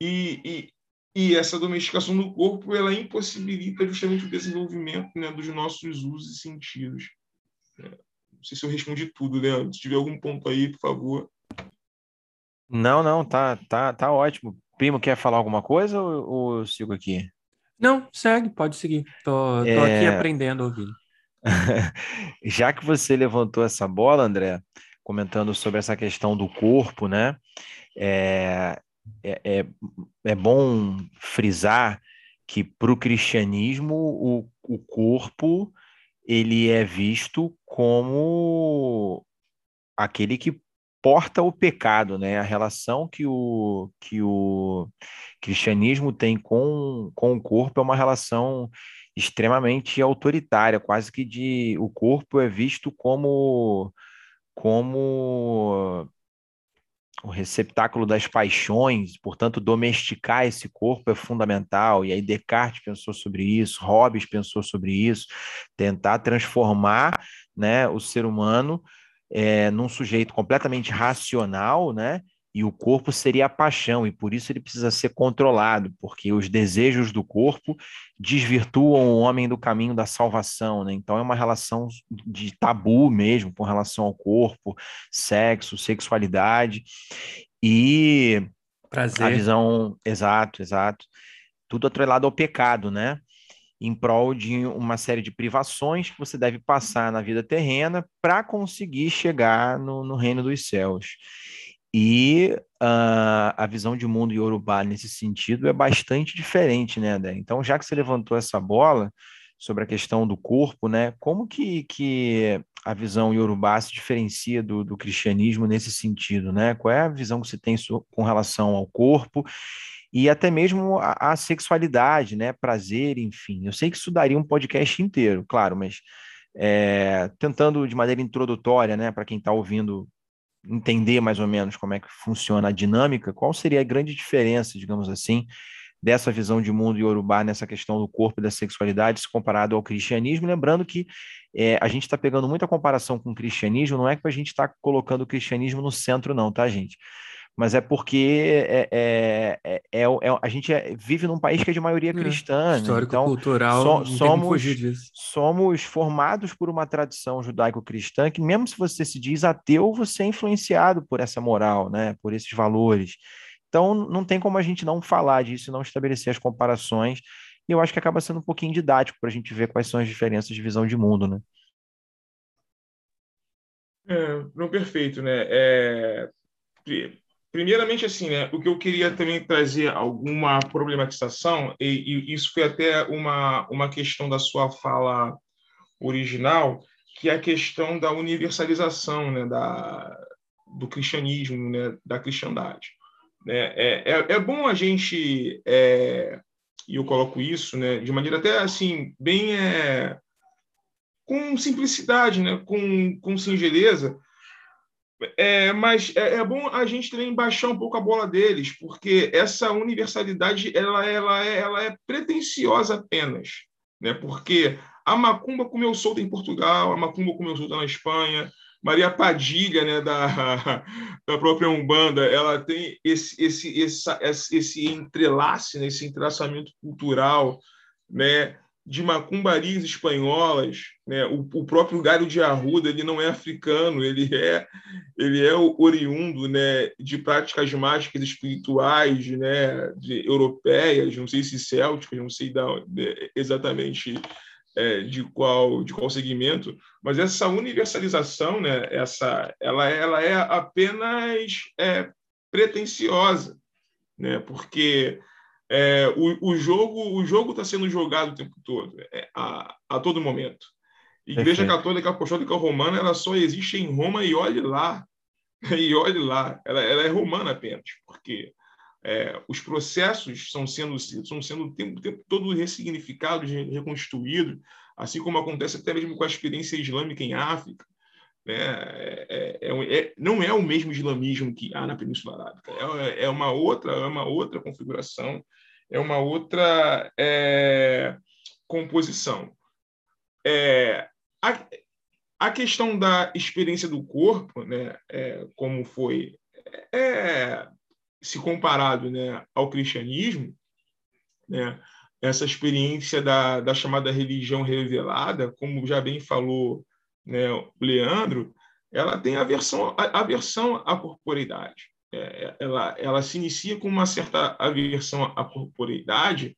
E, e, e, essa domesticação do corpo ela impossibilita justamente o desenvolvimento né, dos nossos usos e sentidos. É, não sei se eu respondi tudo, Leandro. Se tiver algum ponto aí, por favor. Não, não, tá, tá, tá ótimo. Primo, quer falar alguma coisa ou, ou sigo aqui? Não, segue, pode seguir. Tô, tô é... aqui aprendendo ouvindo. *laughs* Já que você levantou essa bola, André, comentando sobre essa questão do corpo, né? É, é, é, é bom frisar que para o cristianismo o, o corpo ele é visto como aquele que porta o pecado, né? A relação que o, que o cristianismo tem com, com o corpo é uma relação extremamente autoritária, quase que de o corpo é visto como como o receptáculo das paixões, portanto, domesticar esse corpo é fundamental. E aí Descartes pensou sobre isso, Hobbes pensou sobre isso, tentar transformar né, o ser humano é, num sujeito completamente racional, né? E o corpo seria a paixão, e por isso ele precisa ser controlado, porque os desejos do corpo desvirtuam o homem do caminho da salvação, né? Então é uma relação de tabu mesmo com relação ao corpo, sexo, sexualidade e Prazer. a visão exato, exato, tudo atrelado ao pecado, né? em prol de uma série de privações que você deve passar na vida terrena para conseguir chegar no, no, reino dos céus. E uh, a visão de mundo Yorubá nesse sentido é bastante diferente, né, Adé? Então, já que você levantou essa bola sobre a questão do corpo, né, como que, que a visão Yorubá se diferencia do, do cristianismo nesse sentido, né? Qual é a visão que você tem com relação ao corpo e até mesmo a, a, sexualidade, né? Prazer, enfim. Eu sei que isso daria um podcast inteiro, claro, mas é, tentando de maneira introdutória, né, para quem está ouvindo entender mais ou menos como é que funciona a dinâmica, qual seria a grande diferença, digamos assim, dessa visão de mundo iorubá nessa questão do corpo e da sexualidade se comparado ao cristianismo, lembrando que é, a gente está pegando muita comparação com o cristianismo, não é que a gente está colocando o cristianismo no centro, não, tá, gente? Mas é porque é, é, é, é, é a gente é, vive num país que é de maioria cristã. Né? Histórico, né? então, cultural, so, somos, somos formados por uma tradição judaico-cristã que, mesmo se você se diz ateu, você é influenciado por essa moral, né? por esses valores. Então, não tem como a gente não falar disso, não estabelecer as comparações. E eu acho que acaba sendo um pouquinho didático para a gente ver quais são as diferenças de visão de mundo, né? É, não perfeito, né? É, Primeiramente, assim, né, o que eu queria também trazer alguma problematização, e, e, isso foi até uma, uma questão da sua fala original, que é a questão da universalização né, da, do cristianismo, né, da cristandade. Né? É, é, é bom a gente, é, e eu coloco isso né, de maneira até assim, bem é, com simplicidade, né, com, com singeleza, é, mas é, é, bom a gente também baixar um pouco a bola deles, porque essa universalidade ela, ela, é, ela é pretensiosa apenas, né? Porque a macumba comeu solta em Portugal, a macumba comeu solta na Espanha, Maria Padilha, né, da, *laughs* da própria Umbanda, ela tem esse, esse, esse, esse entrelace, né, esse entrelaçamento cultural, né, de macumbarias espanholas, né? o, o, próprio Galho de Arruda ele não é africano, ele é ele é oriundo, né, de práticas mágicas espirituais, né, de, europeias, não sei se célticas, não sei da, de, exatamente é, de qual de qual segmento, mas essa universalização, né, essa ela ela é apenas é, pretensiosa, né, porque é, o, o, jogo o jogo está sendo jogado o tempo todo, é, a, a todo momento. Igreja Perfeito. Católica Apostólica Romana ela só existe em Roma e olhe lá, *laughs* e olhe lá, ela, ela é romana apenas, porque é, os processos estão sendo estão sendo o tempo, o tempo todo ressignificados, reconstruídos, assim como acontece até mesmo com a experiência islâmica em África. Né? É, é, é, é não é o mesmo islamismo que há na Península Arábica, é, é uma outra é uma outra configuração é uma outra é, composição. É, a, a, questão da experiência do corpo, né, é, como foi é, se comparado né, ao cristianismo, né, essa experiência da, da chamada religião revelada, como já bem falou né, o Leandro, ela tem aversão, aversão à corporeidade. É, ela, ela se inicia com uma certa aversão à corporeidade,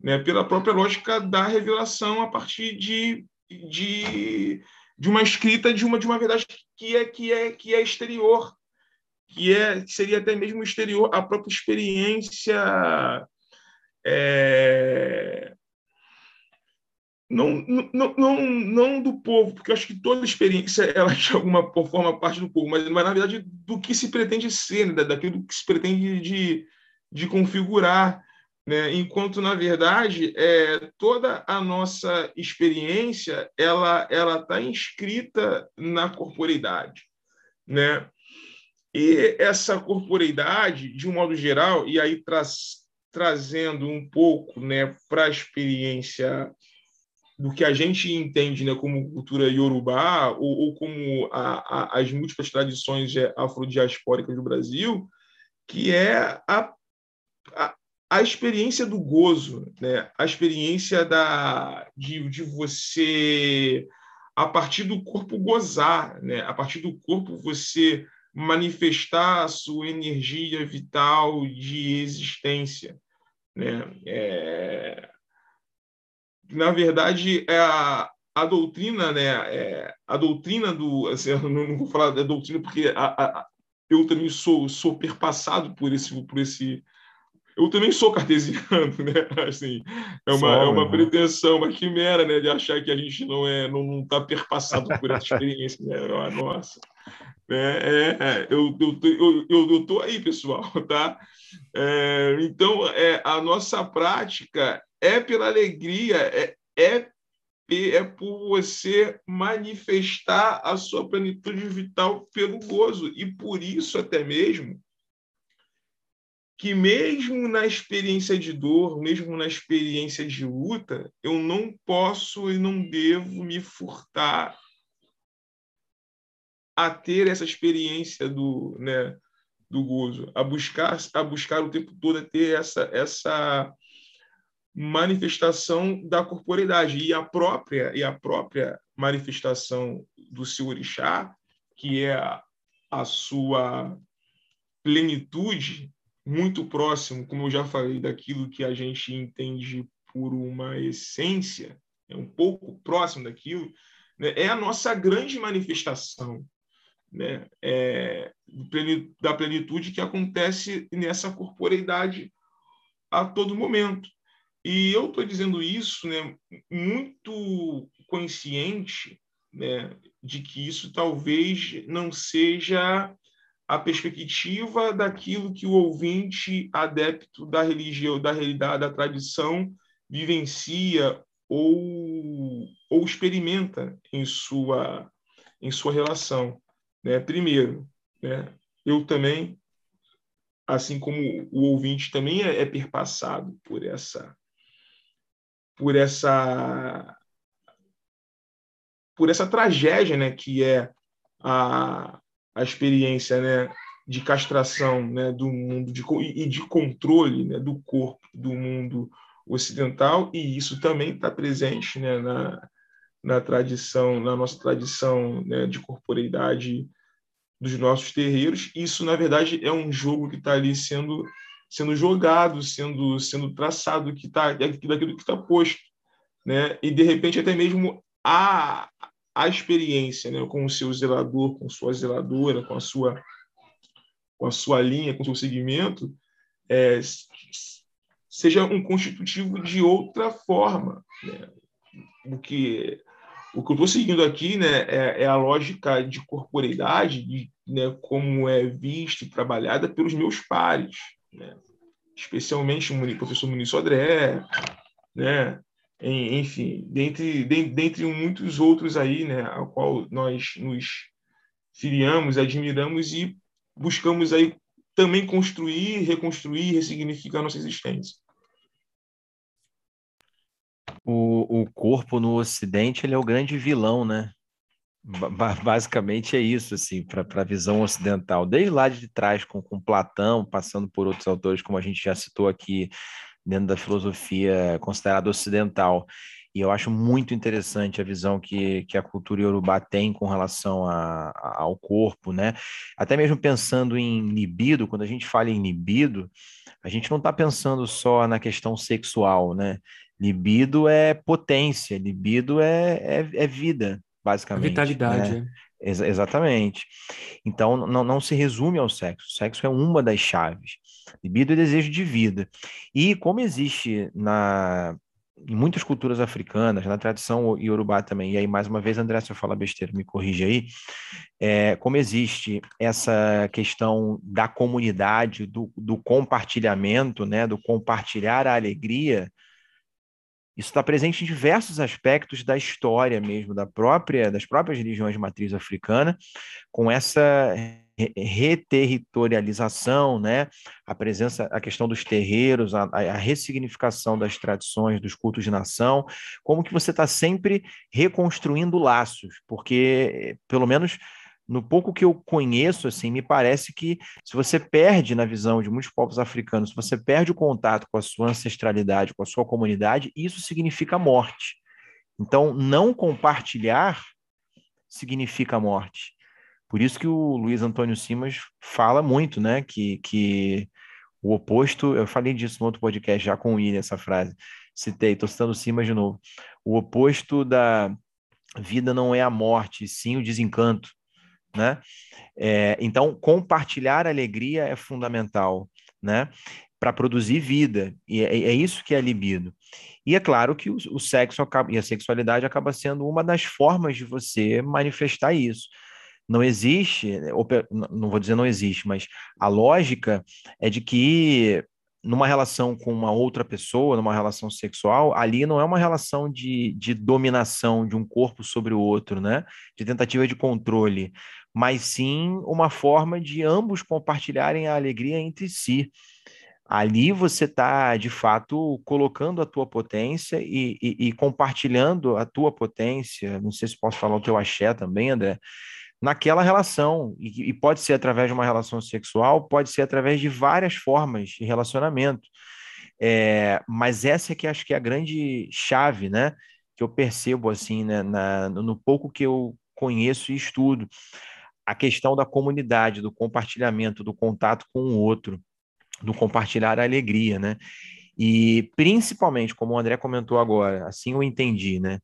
né, pela própria lógica da revelação a partir de, de, de uma escrita de uma de uma verdade que é que é que é exterior, que é que seria até mesmo exterior à própria experiência é, não, não, não, não do povo, porque eu acho que toda experiência ela de alguma forma parte do povo, mas, mas na verdade do que se pretende ser, né? daquilo que se pretende de, de configurar, né? enquanto na verdade é, toda a nossa experiência ela ela está inscrita na corporeidade, né? E essa corporeidade, de um modo geral, e aí traz, trazendo um pouco né, para a experiência do que a gente entende né, como cultura iorubá ou, ou como a, a, as múltiplas tradições afrodiaspóricas do Brasil, que é a, a, a experiência do gozo, né? a experiência da, de, de você, a partir do corpo, gozar, né? a partir do corpo, você manifestar a sua energia vital de existência. Né? É, na verdade, é a, a doutrina, né, é, a doutrina do, assim, *laughs* não, não, vou falar da doutrina porque a, a, eu também sou, sou perpassado por esse, por esse, eu também sou cartesiano, *laughs* né? Assim, é uma, é uma pretensão, uma quimera, né? De achar que a gente não é, não está perpassado por essa experiência, né? Ah, nossa, é, é, é, eu, eu, eu, eu, eu tô aí, pessoal, *laughs* tá? É, então, é, a nossa prática é pela alegria, é, é, é por você manifestar a sua plenitude vital pelo gozo. E por isso, até mesmo, que mesmo na experiência de dor, mesmo na experiência de luta, eu não posso e não devo me furtar a ter essa experiência do, né, do gozo, a buscar, a buscar o tempo todo a ter essa essa manifestação da corporeidade e a própria e a própria manifestação do seu orixá, que é a, a sua plenitude muito próximo, como eu já falei, daquilo que a gente entende por uma essência, é um pouco próximo daquilo, né? é a nossa grande manifestação né? É, da plenitude que acontece nessa corporeidade a todo momento. E eu estou dizendo isso né, muito consciente né, de que isso talvez não seja a perspectiva daquilo que o ouvinte adepto da religião, da realidade, da tradição vivencia ou, ou experimenta em sua, em sua relação. Né? Primeiro, né, eu também, assim como o ouvinte também é, é perpassado por essa por essa por essa tragédia, né, que é a, a experiência né, de castração né, do mundo de, e de controle né, do corpo do mundo ocidental, e isso também está presente né, na, na tradição, na nossa tradição né, de corporeidade dos nossos terreiros. Isso, na verdade, é um jogo que está ali sendo sendo jogado, sendo sendo traçado, que está daquilo que está posto, né? E de repente até mesmo a a experiência, né, com o seu zelador, com sua zeladora, com a sua com a sua linha, com o seu segmento, é, seja um constitutivo de outra forma. Né? O que o que eu estou seguindo aqui né, é, é, a lógica de corporeidade, de, né, como é vista e trabalhada pelos meus pares, né? especialmente o professor Muniz Sodré, né? enfim, dentre, dentre muitos outros aí, né, ao qual nós nos filiamos, admiramos e buscamos aí também construir, reconstruir, ressignificar nossa existência. O, o corpo no Ocidente ele é o grande vilão, né? Basicamente é isso, assim, para a visão ocidental. Desde lá de trás, com, com Platão, passando por outros autores, como a gente já citou aqui, dentro da filosofia considerada ocidental. E eu acho muito interessante a visão que, que a cultura iorubá tem com relação a, a, ao corpo, né? Até mesmo pensando em libido, quando a gente fala em libido, a gente não está pensando só na questão sexual, né? Libido é potência, libido é, é, é vida, basicamente. A vitalidade. Né? É. Ex exatamente. Então, não, não se resume ao sexo. O sexo é uma das chaves. Libido é desejo de vida. E como existe na, em muitas culturas africanas, na tradição iorubá também, e aí mais uma vez, André, se eu falar besteira, me corrija aí, é, como existe essa questão da comunidade, do, do compartilhamento, né, do compartilhar a alegria, isso está presente em diversos aspectos da história mesmo, da própria, das próprias religiões de matriz africana, com essa reterritorialização, né? a presença, a questão dos terreiros, a, a ressignificação das tradições, dos cultos de nação, como que você está sempre reconstruindo laços, porque, pelo menos no pouco que eu conheço, assim, me parece que se você perde na visão de muitos povos africanos, se você perde o contato com a sua ancestralidade, com a sua comunidade, isso significa morte. Então, não compartilhar significa morte. Por isso que o Luiz Antônio Simas fala muito, né, que, que o oposto, eu falei disso no outro podcast já com o William, essa frase, citei, estou citando Simas de novo, o oposto da vida não é a morte, sim o desencanto, né? É, então, compartilhar alegria é fundamental, né? Para produzir vida, e é, é, isso que é libido. E é claro que o, o sexo acaba, e a sexualidade acaba sendo uma das formas de você manifestar isso não existe, não vou dizer não existe, mas a lógica é de que numa relação com uma outra pessoa, numa relação sexual, ali não é uma relação de, de dominação de um corpo sobre o outro, né? De tentativa de controle, mas sim uma forma de ambos compartilharem a alegria entre si. Ali você está, de fato, colocando a tua potência e, e, e compartilhando a tua potência. Não sei se posso falar o teu axé também, André naquela relação. E, e, pode ser através de uma relação sexual, pode ser através de várias formas de relacionamento. É, mas essa é que acho que é a grande chave, né? Que eu percebo assim, né, na, no pouco que eu conheço e estudo. A questão da comunidade, do compartilhamento, do contato com o outro, do compartilhar a alegria, né? E principalmente, como o André comentou agora, assim eu entendi, né?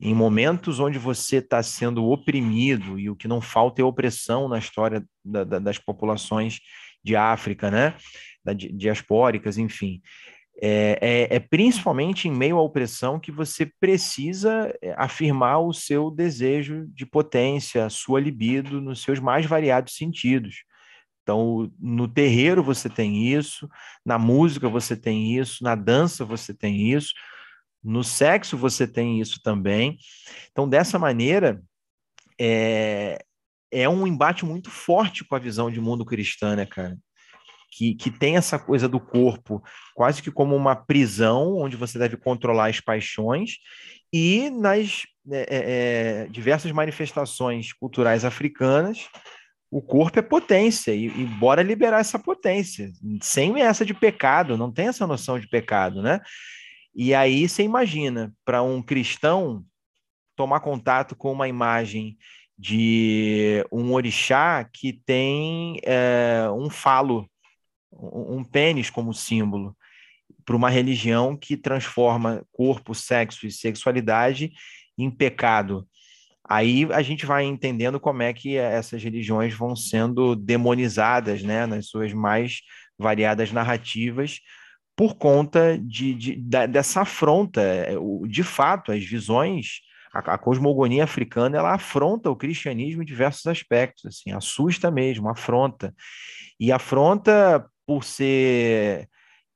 em momentos onde você está sendo oprimido, e o que não falta é opressão na história da, da, das populações de África, né? Da, diaspóricas, enfim. É, é, é, principalmente em meio à opressão que você precisa é, afirmar o seu desejo de potência, a sua libido, nos seus mais variados sentidos. Então, no terreiro você tem isso, na música você tem isso, na dança você tem isso, no sexo você tem isso também. Então, dessa maneira, é, é um embate muito forte com a visão de mundo cristã, né, cara? Que, que tem essa coisa do corpo quase que como uma prisão onde você deve controlar as paixões e nas é, é, diversas manifestações culturais africanas, o corpo é potência, e, e bora liberar essa potência, sem essa de pecado, não tem essa noção de pecado, né? E aí você imagina, para um cristão tomar contato com uma imagem de um orixá que tem é, um falo, um pênis como símbolo, para uma religião que transforma corpo, sexo e sexualidade em pecado. Aí a gente vai entendendo como é que essas religiões vão sendo demonizadas, né, nas suas mais variadas narrativas, por conta de, de, dessa afronta. De fato, as visões, a, a, cosmogonia africana, ela afronta o cristianismo em diversos aspectos, assim, assusta mesmo, afronta. E afronta por ser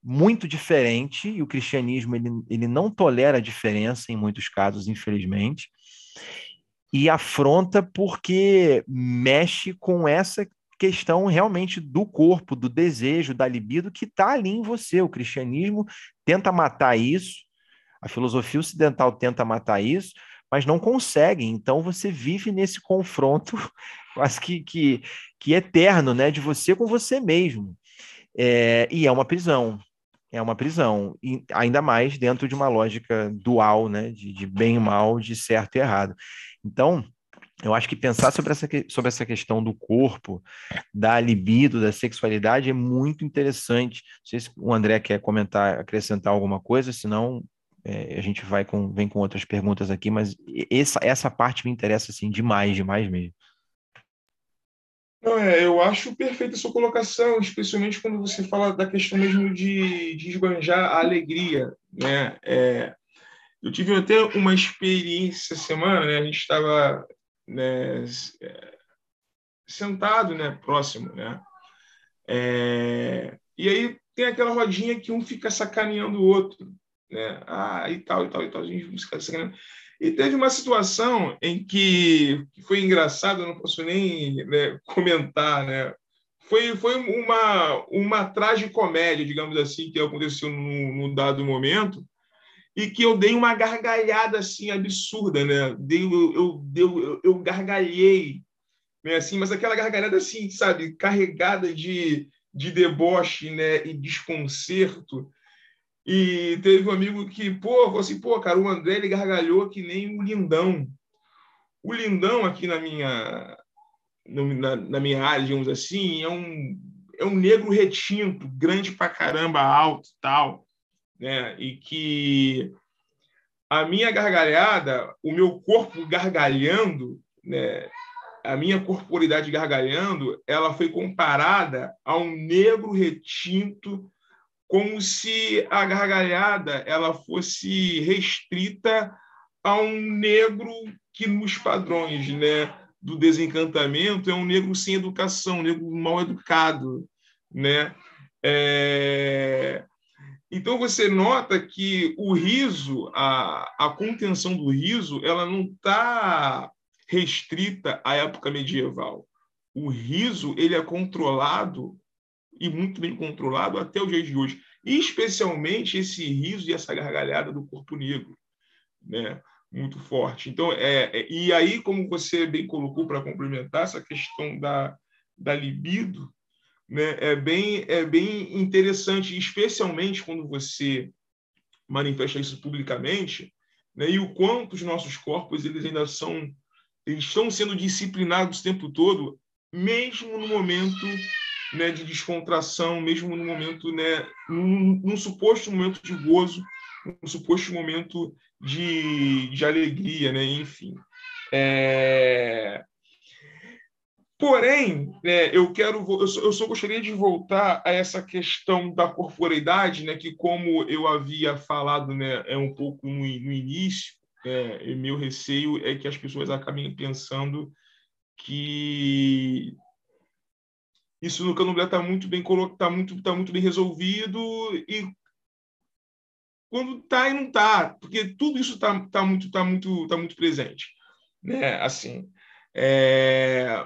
muito diferente, e o cristianismo ele, ele não tolera a diferença em muitos casos, infelizmente e afronta porque mexe com essa questão realmente do corpo, do desejo, da libido que está ali em você. O cristianismo tenta matar isso, a filosofia ocidental tenta matar isso, mas não consegue. Então você vive nesse confronto *laughs* quase que, que, que eterno, né, de você com você mesmo. É, e é uma prisão. É uma prisão, e ainda mais dentro de uma lógica dual, né, de, de bem e mal, de certo e errado. Então, eu acho que pensar sobre essa, sobre essa questão do corpo, da libido, da sexualidade é muito interessante. Não sei se o André quer comentar, acrescentar alguma coisa, senão é, a gente vai com, vem com outras perguntas aqui, mas essa, essa parte me interessa assim, demais, demais mesmo. Não, é, eu acho perfeita a sua colocação, especialmente quando você fala da questão mesmo de, de esbanjar a alegria. Né? É, eu tive até uma experiência semana, né? A gente estava né, sentado, né, próximo, né? É, e aí tem aquela rodinha que um fica sacaneando o outro, né? Ah, e tal, e tal, e tal. A gente fica sacaneando. E teve uma situação em que foi engraçado, não posso nem né, comentar, né? Foi, foi uma, uma tragicomédia, digamos assim, que aconteceu num, num dado momento, e que eu dei uma gargalhada assim absurda, né? Dei, eu, eu, eu, eu gargalhei, né? assim, mas aquela gargalhada assim, sabe, carregada de, de deboche, né? E desconcerto. E teve um amigo que, pô, falou assim, pô, cara, o André ele gargalhou que nem um lindão. O lindão aqui na minha na, na minha área, digamos assim, é um é um negro retinto, grande pra caramba, alto, tal né? E que a minha gargalhada, o meu corpo gargalhando, né? A minha corporidade gargalhando, ela foi comparada a um negro retinto, como se a gargalhada ela fosse restrita a um negro que nos padrões, né? do desencantamento é um negro sem educação, um negro mal educado, né? É... Então você nota que o riso, a, a contenção do riso, ela não está restrita à época medieval. O riso ele é controlado e muito bem controlado até os dias de hoje, e especialmente esse riso e essa gargalhada do corpo negro, né? Muito forte. Então é, é e aí como você bem colocou para complementar essa questão da da libido, né, é, bem, é bem interessante, especialmente quando você manifesta isso publicamente, né, e o quanto os nossos corpos eles ainda são, eles estão sendo disciplinados o tempo todo, mesmo no momento né, de descontração, mesmo no momento, né, num, num suposto momento de gozo, num suposto momento de, de alegria, né, enfim. É... Porém, né, eu quero, eu só, eu gostaria de voltar a essa questão da corporeidade, né, que como eu havia falado, né, é um pouco no, no início, é, meu receio é que as pessoas acabem pensando que isso no candomblé está muito bem está muito, tá muito bem resolvido e quando está e não está, porque tudo isso está tá muito, tá muito, tá muito presente, né? Assim, é,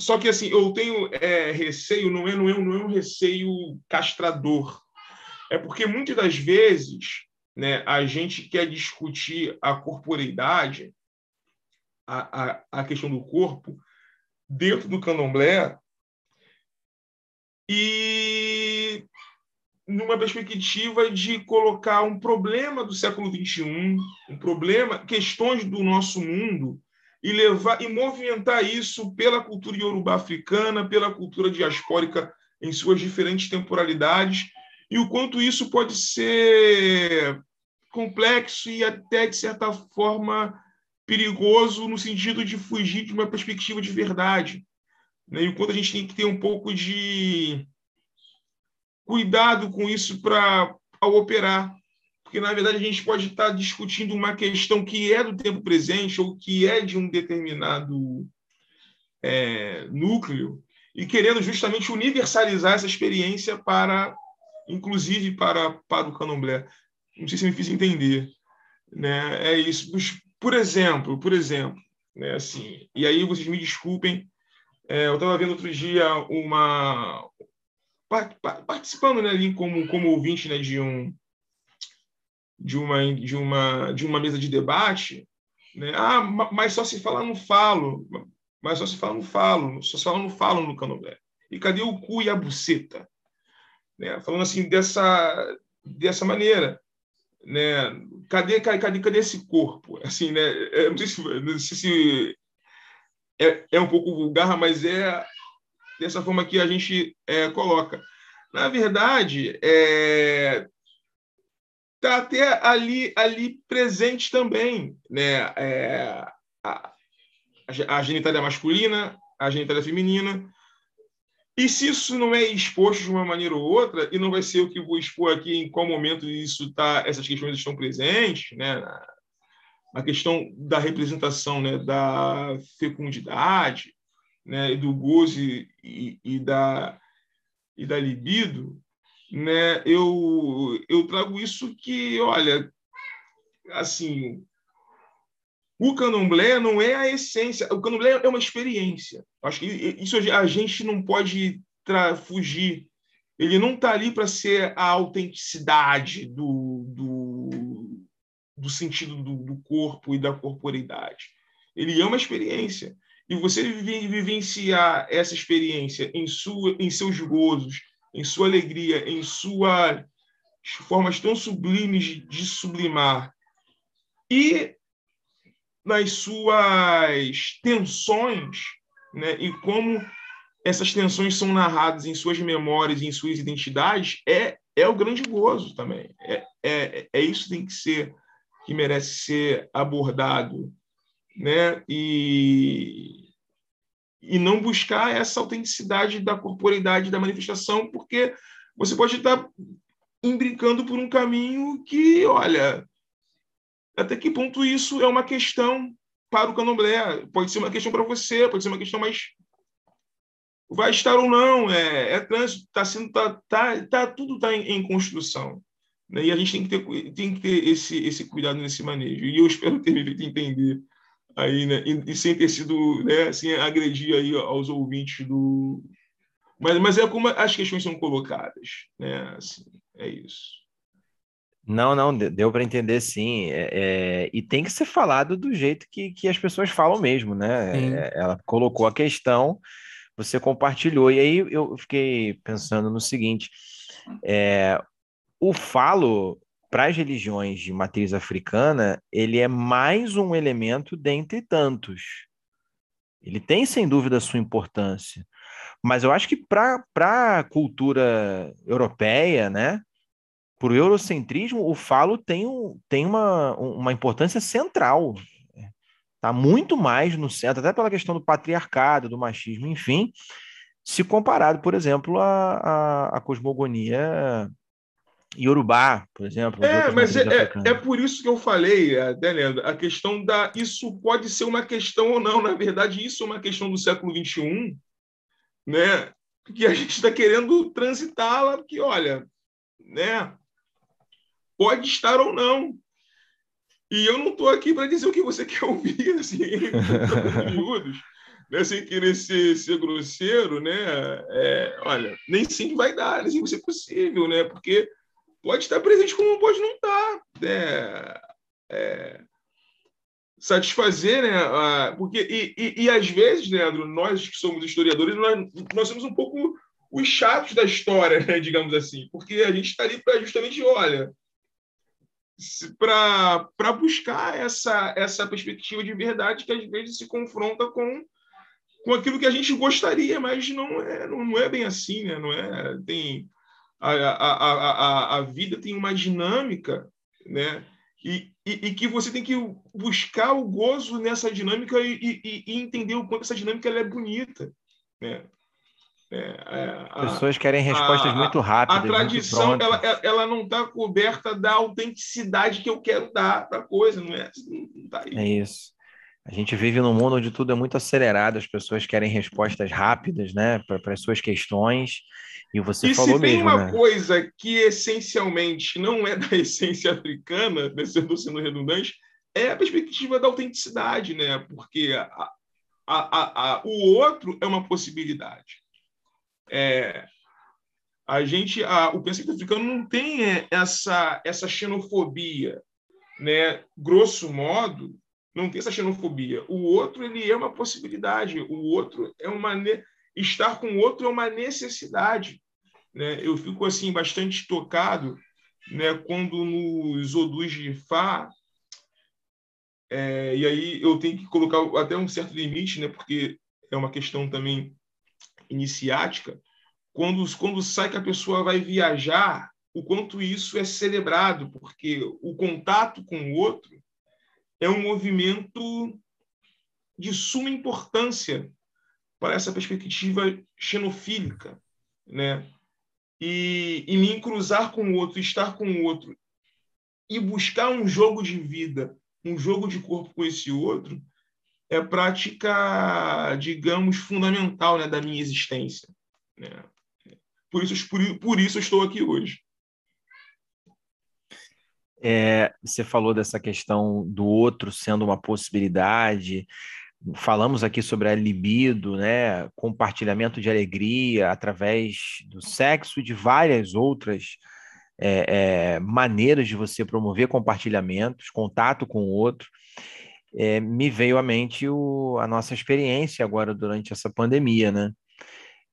só que assim, eu tenho é, receio, não é, não, é, não é um receio castrador. É porque muitas das vezes né, a gente quer discutir a corporeidade a, a, a questão do corpo dentro do candomblé e numa perspectiva de colocar um problema do século XXI, um problema, questões do nosso mundo, e levar e movimentar isso pela cultura iorubá africana, pela cultura diaspórica em suas diferentes temporalidades, e o quanto isso pode ser complexo e até, de certa forma, perigoso no sentido de fugir de uma perspectiva de verdade. Né? E o quanto a gente tem que ter um pouco de cuidado com isso para ao operar, porque na verdade a gente pode estar discutindo uma questão que é do tempo presente ou que é de um determinado é, núcleo e querendo justamente universalizar essa experiência para, inclusive para para o candomblé. Não sei se me fiz entender, né? É isso. Por exemplo, por exemplo, né? Assim. E aí vocês me desculpem. É, eu estava vendo outro dia uma participando né, ali como, como ouvinte né, de, um, de, uma, de, uma, de uma mesa de debate, né? ah, mas só se fala no falo, mas só se fala no falo, só se fala no falo no candomblé. E cadê o cu e a buceta? Né? Falando assim dessa, dessa maneira. Né? Cadê, cadê, cadê esse corpo? Assim, né? Eu não sei se, não sei se é, é um pouco vulgar, mas é dessa forma que a gente é, coloca. Na verdade, é, está até ali, ali presente também né? É, a, a genitália masculina, a genitália feminina. E se isso não é exposto de uma maneira ou outra, e não vai ser o que vou expor aqui em qual momento isso tá, essas questões estão presentes, né? A questão da representação né? da fecundidade, né, do goze e, e, da, e da libido, né, eu, eu trago isso que, olha, assim, o candomblé não é a essência, o candomblé é uma experiência. Acho que isso a gente não pode fugir. Ele não está ali para ser a autenticidade do, do, do sentido do, do corpo e da corporeidade. Ele é uma experiência e você vivenciar essa experiência em, sua, em seus gozos, em sua alegria, em suas formas tão sublimes de sublimar e nas suas tensões, né, e como essas tensões são narradas em suas memórias em suas identidades, é, é o grande gozo também. É, é, é isso que tem que ser, que merece ser abordado né? E, e não buscar essa autenticidade da corporeidade da manifestação, porque você pode estar imbricando por um caminho que, olha, até que ponto isso é uma questão para o candomblé? Pode ser uma questão para você, pode ser uma questão mais vai estar ou não, é, é trânsito, está sendo, tá, tá, tá, tudo está em, em, construção. Né? E a gente tem que ter, tem que ter esse, esse cuidado nesse manejo. E eu espero ter me feito entender aí, né? E, e, sem ter sido, né, assim, agredir aí aos ouvintes do. Mas, mas é como as questões são colocadas, né? Assim, é isso. Não, não, deu para entender sim. É, é, e tem que ser falado do jeito que, que as pessoas falam mesmo, né? É, ela colocou a questão, você compartilhou. E aí eu fiquei pensando no seguinte: é, o falo para as religiões de matriz africana, ele é mais um elemento dentre tantos. Ele tem, sem dúvida, a sua importância. Mas eu acho que para a cultura europeia, né, para o eurocentrismo, o falo tem, um, tem uma, uma importância central. Está muito mais no centro, até pela questão do patriarcado, do machismo, enfim, se comparado, por exemplo, à, à, à cosmogonia Yorubá, por exemplo. É, mas é, é, é, por isso que eu falei, Leandro, a questão da. Isso pode ser uma questão ou não. Na verdade, isso é uma questão do século XXI, né? Que a gente está querendo transitá-la, porque, olha, né? Pode estar ou não. E eu não estou aqui para dizer o que você *laughs* quer ouvir, assim, *laughs* miúdos, né? sem querer ser, ser grosseiro, né? É, olha, nem sempre vai dar, nem sempre vai ser possível, né? Porque pode estar presente como pode não estar. É, é, satisfazer, né? Porque, e, e, e, às vezes, Leandro, nós que somos historiadores, nós, nós somos um pouco os chatos da história, né? digamos assim, porque a gente está ali para justamente, olha, para buscar essa, essa perspectiva de verdade que às vezes se confronta com, com aquilo que a gente gostaria, mas não é, não, não é bem assim, né? Não é, tem, a, a, a, a vida tem uma dinâmica, né? E, e, e, que você tem que buscar o gozo nessa dinâmica e, e, entender o quanto essa dinâmica é bonita. Né? É, é, a, Pessoas querem respostas a, muito rápidas. A tradição ela, ela não está coberta da autenticidade que eu quero dar para a coisa, não é? Não tá é isso. A gente vive num mundo onde tudo é muito acelerado, as pessoas querem respostas rápidas, né, para as suas questões. E você e falou se tem mesmo, uma né? coisa que essencialmente não é da *laughs* essência africana, né, sendo, sendo redundante, é a perspectiva da autenticidade, né? Porque a, a, a, o outro é uma possibilidade. É, a gente, o pensamento africano não tem é, essa, essa xenofobia, né? Grosso modo, não tem essa xenofobia. O outro ele é uma possibilidade. O outro é uma estar com o outro é uma necessidade. Né? Eu fico assim bastante tocado né, quando nos Odus de Fá, é, e aí eu tenho que colocar até um certo limite, né, porque é uma questão também iniciática, quando, quando sai que a pessoa vai viajar, o quanto isso é celebrado, porque o contato com o outro é um movimento de suma importância para essa perspectiva xenofílica, né? E, e me cruzar com o outro, estar com o outro e buscar um jogo de vida, um jogo de corpo com esse outro, é prática, digamos, fundamental né, da minha existência. Né? Por, isso, por, isso eu estou aqui hoje. É, você falou dessa questão do outro sendo uma possibilidade, falamos aqui sobre a libido, né, compartilhamento de alegria através do sexo e de várias outras é, é, maneiras de você promover compartilhamentos, contato com o outro. É, me veio à mente o, a nossa experiência agora durante essa pandemia, né?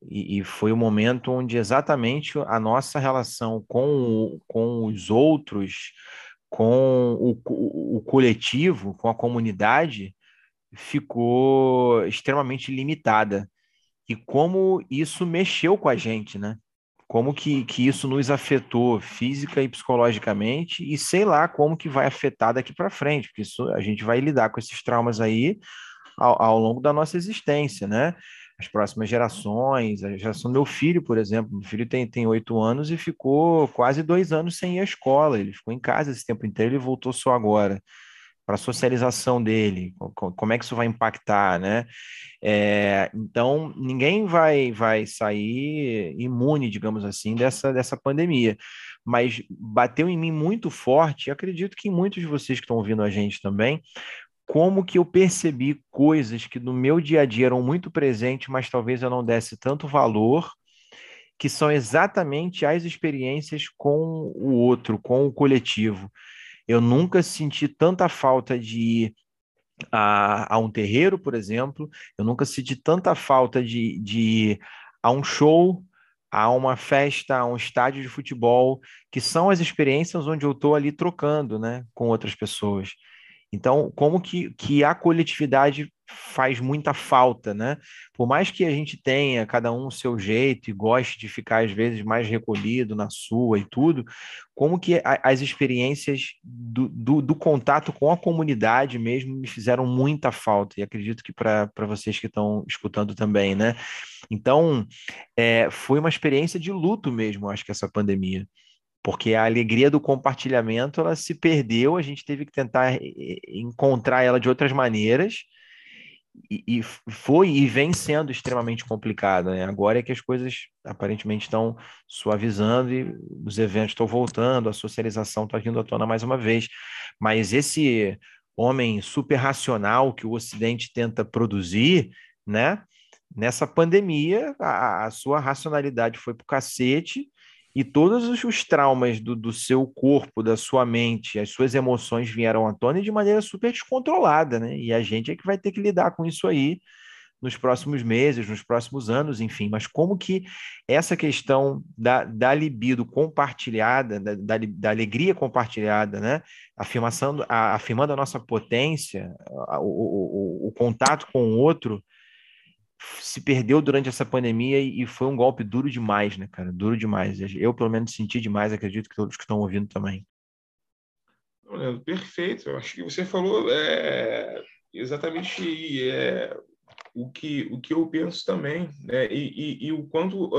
E, e foi o momento onde exatamente a nossa relação com, o, com os outros, com o, o, o coletivo, com a comunidade, ficou extremamente limitada. E como isso mexeu com a gente, né? Como que, que isso nos afetou física e psicologicamente, e sei lá como que vai afetar daqui para frente, porque isso, a gente vai lidar com esses traumas aí ao, ao longo da nossa existência, né? As próximas gerações, a geração do meu filho, por exemplo. Meu filho tem oito anos e ficou quase dois anos sem ir à escola. Ele ficou em casa esse tempo inteiro e voltou só agora para a socialização dele, como é que isso vai impactar, né? É, então, ninguém vai, vai sair imune, digamos assim, dessa, dessa pandemia. Mas bateu em mim muito forte, acredito que muitos de vocês que estão ouvindo a gente também, como que eu percebi coisas que no meu dia a dia eram muito presentes, mas talvez eu não desse tanto valor, que são exatamente as experiências com o outro, com o coletivo. Eu nunca senti tanta falta de ir a, a um terreiro, por exemplo, eu nunca senti tanta falta de, de ir a um show, a uma festa, a um estádio de futebol, que são as experiências onde eu estou ali trocando né, com outras pessoas. Então, como que, que a coletividade faz muita falta, né? Por mais que a gente tenha cada um o seu jeito e goste de ficar às vezes mais recolhido na sua e tudo, como que a, as experiências do, do, do, contato com a comunidade mesmo me fizeram muita falta e acredito que para vocês que estão escutando também, né? Então, é, foi uma experiência de luto mesmo, acho que essa pandemia porque a alegria do compartilhamento ela se perdeu, a gente teve que tentar encontrar ela de outras maneiras e, e foi e vem sendo extremamente complicado. Né? Agora é que as coisas aparentemente estão suavizando e os eventos estão voltando, a socialização está vindo à tona mais uma vez, mas esse homem super racional que o Ocidente tenta produzir, né? Nessa pandemia, a, a sua racionalidade foi para o cacete e todos os traumas do, do, seu corpo, da sua mente, as suas emoções vieram à tona de maneira super descontrolada, né? E a gente é que vai ter que lidar com isso aí nos próximos meses, nos próximos anos, enfim. Mas como que essa questão da, da libido compartilhada, da, da, da alegria compartilhada, né? Afirmação, a, afirmando a nossa potência, a, o, o, o contato com o outro, se perdeu durante essa pandemia e, foi um golpe duro demais, né, cara? Duro demais. Eu, pelo menos, senti demais, acredito que todos que estão ouvindo também. Leandro, perfeito. Eu acho que você falou é, exatamente é, o, que, o que eu penso também, né? E, e, e o quanto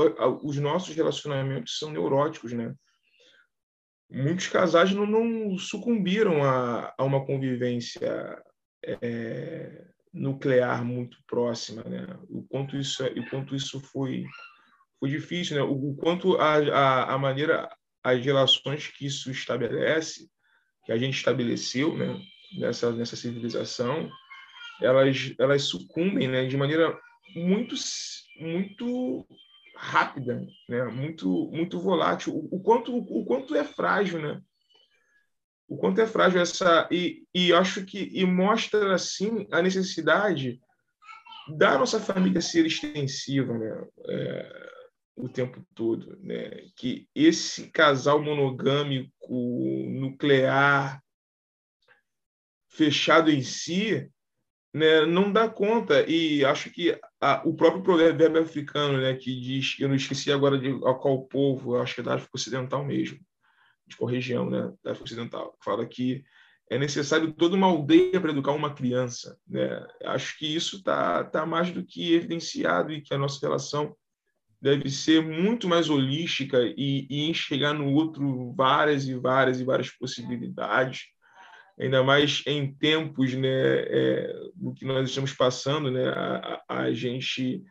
os nossos relacionamentos são neuróticos, né? Muitos casais não, não sucumbiram a, a uma convivência é, nuclear muito próxima, né? O quanto isso, o quanto isso foi, foi difícil, né? O, o quanto a, a, a, maneira, as relações que isso estabelece, que a gente estabeleceu, né? Nessa, nessa civilização, elas, elas sucumbem, né? De maneira muito, muito rápida, né? Muito, muito volátil. O, o quanto, o quanto é frágil, né? O quanto é frágil essa e, e acho que e mostra assim a necessidade da nossa família ser extensiva, né? É, o tempo todo, né? Que esse casal monogâmico nuclear fechado em si, né, não dá conta e acho que a, o próprio provérbio africano, né, que diz, eu não esqueci agora de a qual povo, acho que é da África Ocidental mesmo, tipo, região né, da África Ocidental, que fala que é necessário toda uma aldeia para educar uma criança. Né? Acho que isso está tá mais do que evidenciado e que a nossa relação deve ser muito mais holística e, e enxergar no outro várias e várias e várias possibilidades, ainda mais em tempos né, é, do que nós estamos passando, né, a, a gente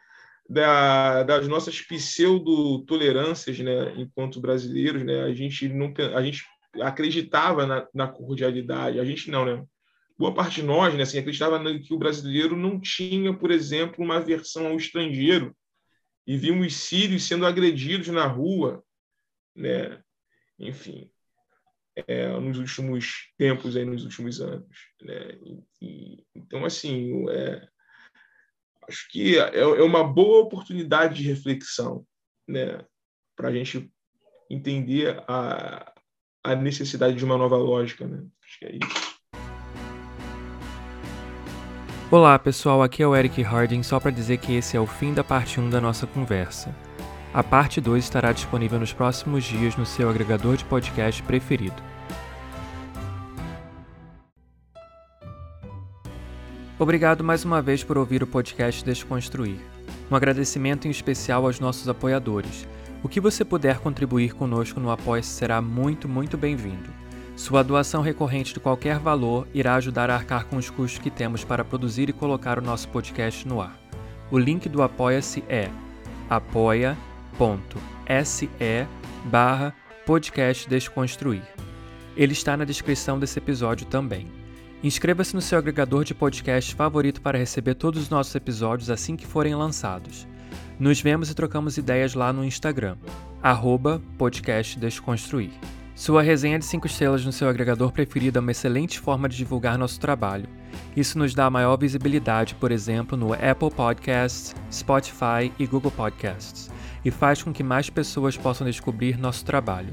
da, das nossas pseudo-tolerâncias, né, enquanto brasileiros, né, a gente não a gente acreditava na, na cordialidade, a gente não, né? Boa parte de nós, né, assim, acreditava que o brasileiro não tinha, por exemplo, uma aversão ao estrangeiro e vimos sírios sendo agredidos na rua, né? Enfim, é, nos últimos tempos, aí, nos últimos anos, né? E, então, assim, é, acho que é, é uma boa oportunidade de reflexão, né, para a gente entender a, a necessidade de uma nova lógica, né? Acho que é isso. Olá pessoal, aqui é o Eric Harding, só para dizer que esse é o fim da parte 1 da nossa conversa. A parte 2 estará disponível nos próximos dias no seu agregador de podcast preferido. Obrigado mais uma vez por ouvir o podcast Desconstruir. Um agradecimento em especial aos nossos apoiadores. O que você puder contribuir conosco no apoia será muito, muito bem-vindo. Sua doação recorrente de qualquer valor irá ajudar a arcar com os custos que temos para produzir e colocar o nosso podcast no ar. O link do Apoia-se é apoia.se barra podcast Desconstruir. Ele está na descrição desse episódio também. Inscreva-se no seu agregador de podcast favorito para receber todos os nossos episódios assim que forem lançados. Nos vemos e trocamos ideias lá no Instagram, arroba podcast Desconstruir. Sua resenha de 5 estrelas no seu agregador preferido é uma excelente forma de divulgar nosso trabalho. Isso nos dá maior visibilidade, por exemplo, no Apple Podcasts, Spotify e Google Podcasts, e faz com que mais pessoas possam descobrir nosso trabalho.